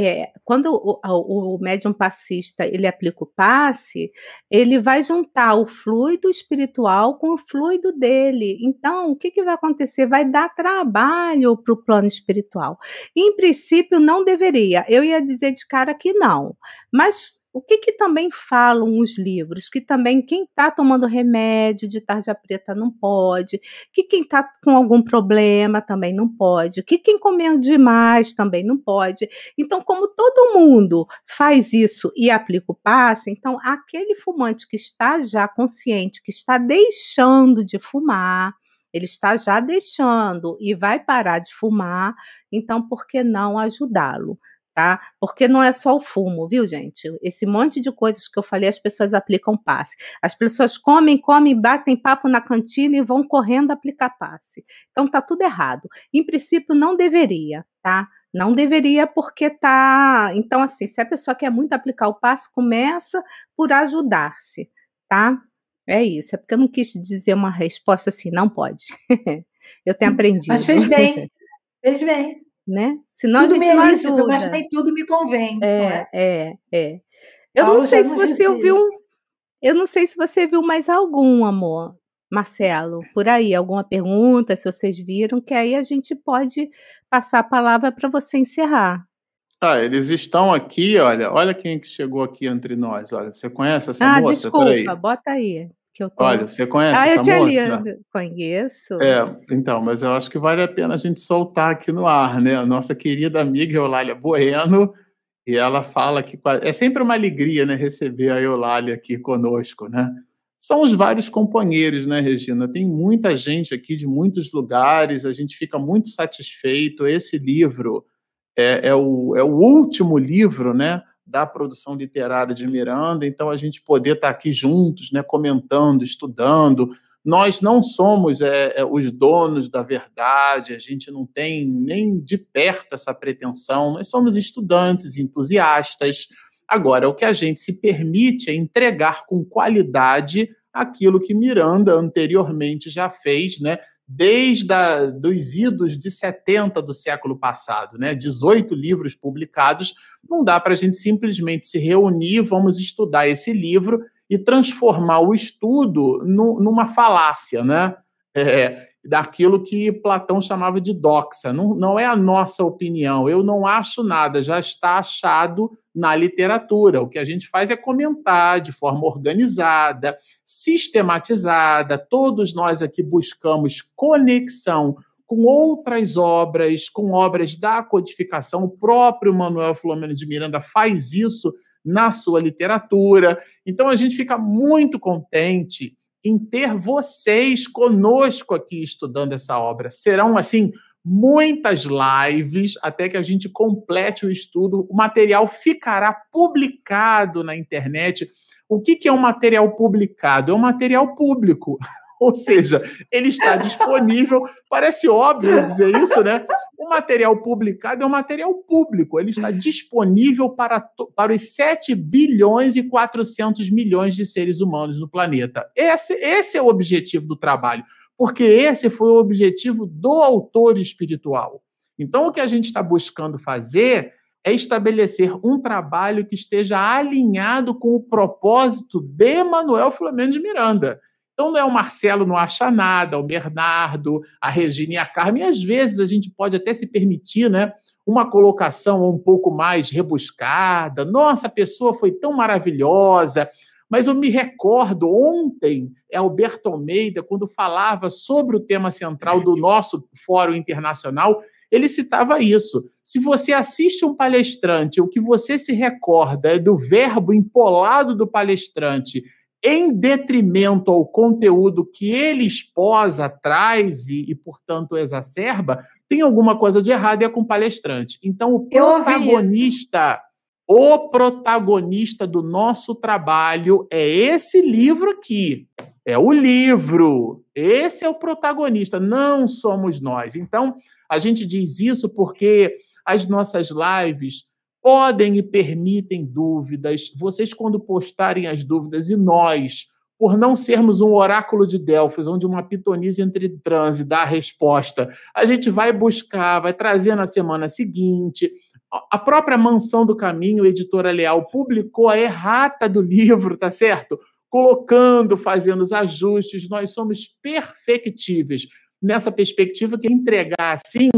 Speaker 3: É, quando o, o, o médium passista ele aplica o passe, ele vai juntar o fluido espiritual com o fluido dele. Então, o que, que vai acontecer? Vai dar trabalho para o plano espiritual. Em princípio, não deveria. Eu ia dizer de cara que não. Mas o que, que também falam os livros? Que também quem está tomando remédio de tarja preta não pode, que quem está com algum problema também não pode, que quem comendo demais também não pode. Então, como todo mundo faz isso e aplica o passe, então aquele fumante que está já consciente, que está deixando de fumar, ele está já deixando e vai parar de fumar, então por que não ajudá-lo? Tá? Porque não é só o fumo, viu, gente? Esse monte de coisas que eu falei, as pessoas aplicam passe. As pessoas comem, comem, batem papo na cantina e vão correndo aplicar passe. Então tá tudo errado. Em princípio não deveria, tá? Não deveria porque tá, então assim, se a pessoa quer muito aplicar o passe, começa por ajudar-se, tá? É isso, é porque eu não quis dizer uma resposta assim, não pode. eu tenho aprendido.
Speaker 5: Mas fez bem, fez bem
Speaker 3: né? Senão tudo a gente não ajuda.
Speaker 5: Mas nem tudo me convém.
Speaker 3: É, é, é, é. Eu Paulo não sei se você ouviu. Eu não sei se você viu mais algum, amor, Marcelo, por aí, alguma pergunta, se vocês viram, que aí a gente pode passar a palavra para você encerrar.
Speaker 2: Ah, eles estão aqui, olha, olha quem que chegou aqui entre nós, olha, você conhece essa
Speaker 3: ah,
Speaker 2: moça?
Speaker 3: desculpa, bota aí.
Speaker 2: Que eu tô... Olha, você conhece ah, essa
Speaker 3: eu
Speaker 2: moça?
Speaker 3: Li, conheço.
Speaker 2: É, então, mas eu acho que vale a pena a gente soltar aqui no ar, né? A nossa querida amiga Eulália Bueno, e ela fala que é sempre uma alegria, né, receber a Eulália aqui conosco, né? São os vários companheiros, né, Regina? Tem muita gente aqui de muitos lugares, a gente fica muito satisfeito. Esse livro é, é, o, é o último livro, né? Da produção literária de Miranda, então a gente poder estar aqui juntos, né, comentando, estudando. Nós não somos é, é, os donos da verdade, a gente não tem nem de perto essa pretensão, nós somos estudantes, entusiastas. Agora, o que a gente se permite é entregar com qualidade aquilo que Miranda anteriormente já fez, né? Desde a, dos idos de 70 do século passado, né? 18 livros publicados, não dá para a gente simplesmente se reunir, vamos estudar esse livro e transformar o estudo no, numa falácia, né? É, daquilo que Platão chamava de doxa. Não, não é a nossa opinião, eu não acho nada, já está achado na literatura. O que a gente faz é comentar de forma organizada, sistematizada. Todos nós aqui buscamos conexão com outras obras, com obras da codificação. O próprio Manuel Filomeno de Miranda faz isso na sua literatura. Então a gente fica muito contente em ter vocês conosco aqui estudando essa obra. Serão assim muitas lives até que a gente complete o estudo. O material ficará publicado na internet. O que, que é um material publicado? É um material público. Ou seja, ele está disponível. Parece óbvio dizer isso, né? O material publicado é um material público. Ele está disponível para, para os 7 bilhões e 400 milhões de seres humanos no planeta. Esse, esse é o objetivo do trabalho porque esse foi o objetivo do autor espiritual. Então, o que a gente está buscando fazer é estabelecer um trabalho que esteja alinhado com o propósito de Manuel Flamengo de Miranda. Então, não é o Marcelo não acha nada, o Bernardo, a Regina e a Carmen. às vezes a gente pode até se permitir né, uma colocação um pouco mais rebuscada. Nossa, a pessoa foi tão maravilhosa. Mas eu me recordo ontem, Alberto Almeida, quando falava sobre o tema central do nosso Fórum Internacional, ele citava isso. Se você assiste um palestrante, o que você se recorda é do verbo empolado do palestrante em detrimento ao conteúdo que ele esposa, traz e, e, portanto, exacerba, tem alguma coisa de errado e é com palestrante. Então, o protagonista, o protagonista do nosso trabalho é esse livro aqui. É o livro. Esse é o protagonista, não somos nós. Então, a gente diz isso porque as nossas lives podem e permitem dúvidas. Vocês, quando postarem as dúvidas, e nós, por não sermos um oráculo de Delfos, onde uma pitonisa entre transe dá a resposta, a gente vai buscar, vai trazer na semana seguinte. A própria Mansão do Caminho, editora Leal, publicou a errata do livro, tá certo? Colocando, fazendo os ajustes, nós somos perfectíveis nessa perspectiva que entregar assim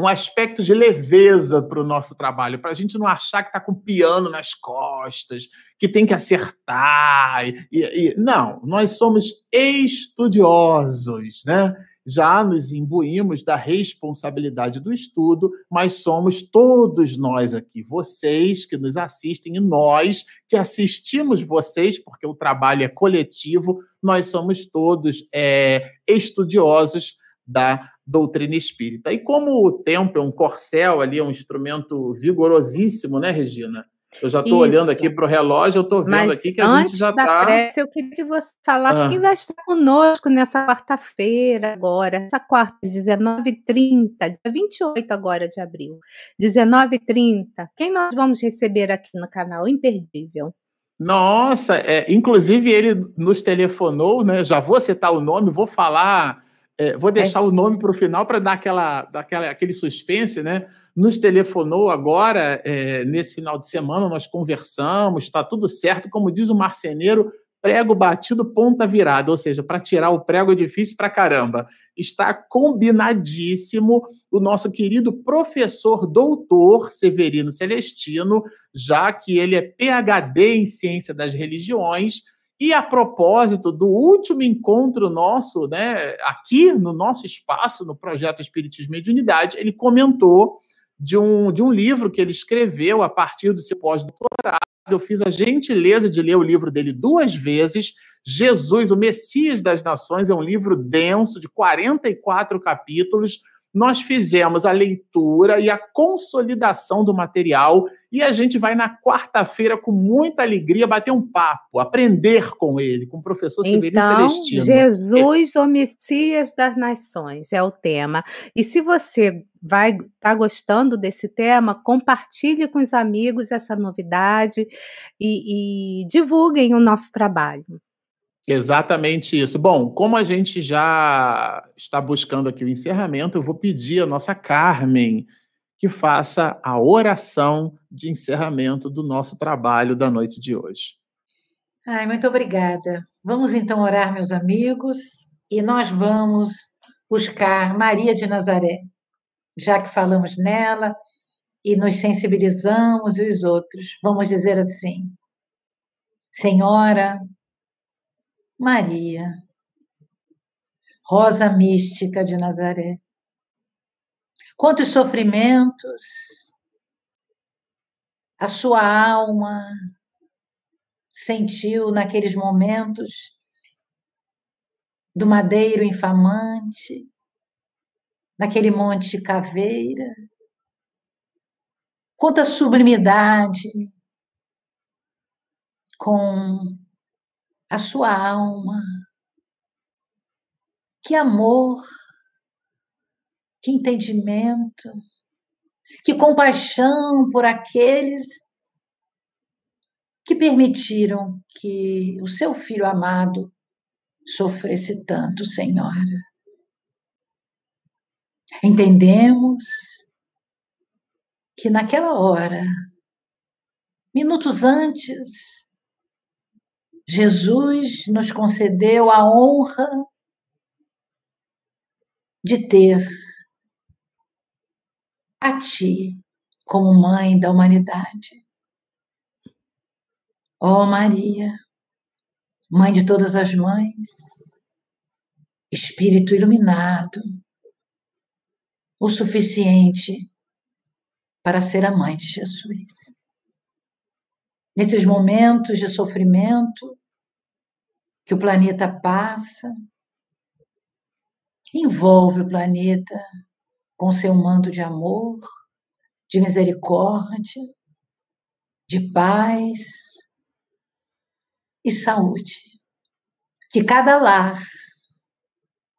Speaker 2: um aspecto de leveza para o nosso trabalho, para a gente não achar que está com piano nas costas, que tem que acertar. E, e, não, nós somos estudiosos, né? Já nos imbuímos da responsabilidade do estudo, mas somos todos nós aqui, vocês que nos assistem e nós que assistimos vocês, porque o trabalho é coletivo, nós somos todos é, estudiosos da doutrina espírita. E como o tempo é um corcel ali, é um instrumento vigorosíssimo, né, Regina? Eu já estou olhando aqui para o relógio, eu estou vendo
Speaker 3: Mas
Speaker 2: aqui que a gente já está.
Speaker 3: Eu queria que você falasse ah. quem vai estar conosco nessa quarta-feira agora, essa quarta, 19h30, dia 28 agora de abril. 19h30. Quem nós vamos receber aqui no canal? Imperdível.
Speaker 2: Nossa, é, inclusive ele nos telefonou, né? Já vou citar o nome, vou falar é, vou é. deixar é. o nome para o final para dar aquela, daquela, aquele suspense, né? Nos telefonou agora, é, nesse final de semana, nós conversamos, está tudo certo. Como diz o marceneiro, prego batido, ponta virada, ou seja, para tirar o prego é difícil para caramba. Está combinadíssimo o nosso querido professor doutor Severino Celestino, já que ele é PhD em ciência das religiões e a propósito do último encontro nosso, né, aqui no nosso espaço, no projeto Espiritismo e Unidade, ele comentou de um, de um livro que ele escreveu a partir do seu pós-doutorado. Eu fiz a gentileza de ler o livro dele duas vezes. Jesus, o Messias das Nações, é um livro denso, de 44 capítulos, nós fizemos a leitura e a consolidação do material e a gente vai na quarta-feira com muita alegria bater um papo, aprender com ele, com o professor Severino
Speaker 3: então,
Speaker 2: Celestino.
Speaker 3: Jesus, o Messias das Nações, é o tema. E se você vai estar tá gostando desse tema, compartilhe com os amigos essa novidade e, e divulguem o nosso trabalho.
Speaker 2: Exatamente isso. Bom, como a gente já está buscando aqui o encerramento, eu vou pedir a nossa Carmen que faça a oração de encerramento do nosso trabalho da noite de hoje.
Speaker 5: Ai, muito obrigada. Vamos então orar, meus amigos, e nós vamos buscar Maria de Nazaré, já que falamos nela e nos sensibilizamos e os outros. Vamos dizer assim: Senhora, Maria, Rosa Mística de Nazaré. Quantos sofrimentos a sua alma sentiu naqueles momentos do madeiro infamante, naquele monte caveira. Quanta sublimidade com a sua alma. Que amor, que entendimento, que compaixão por aqueles que permitiram que o seu filho amado sofresse tanto, Senhora. que naquela hora, minutos antes, Jesus nos concedeu a honra de ter a Ti como mãe da humanidade. Ó oh Maria, Mãe de todas as mães, Espírito iluminado, o suficiente para ser a mãe de Jesus. Nesses momentos de sofrimento que o planeta passa, envolve o planeta com seu manto de amor, de misericórdia, de paz e saúde. Que cada lar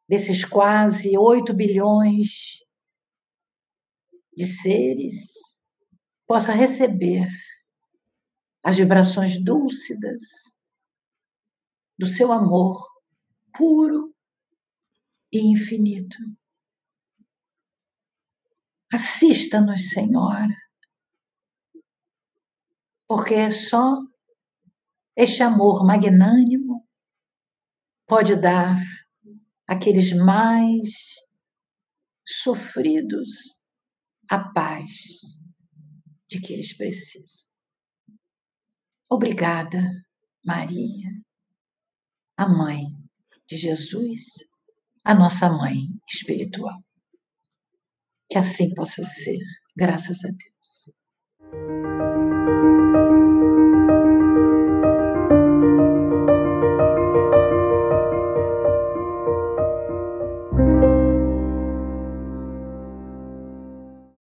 Speaker 5: desses quase 8 bilhões de seres possa receber as vibrações dúlcidas do seu amor puro e infinito. Assista-nos, Senhor, porque é só este amor magnânimo pode dar aqueles mais sofridos a paz de que eles precisam. Obrigada, Maria, a mãe de Jesus, a nossa mãe espiritual. Que assim possa ser, graças a Deus.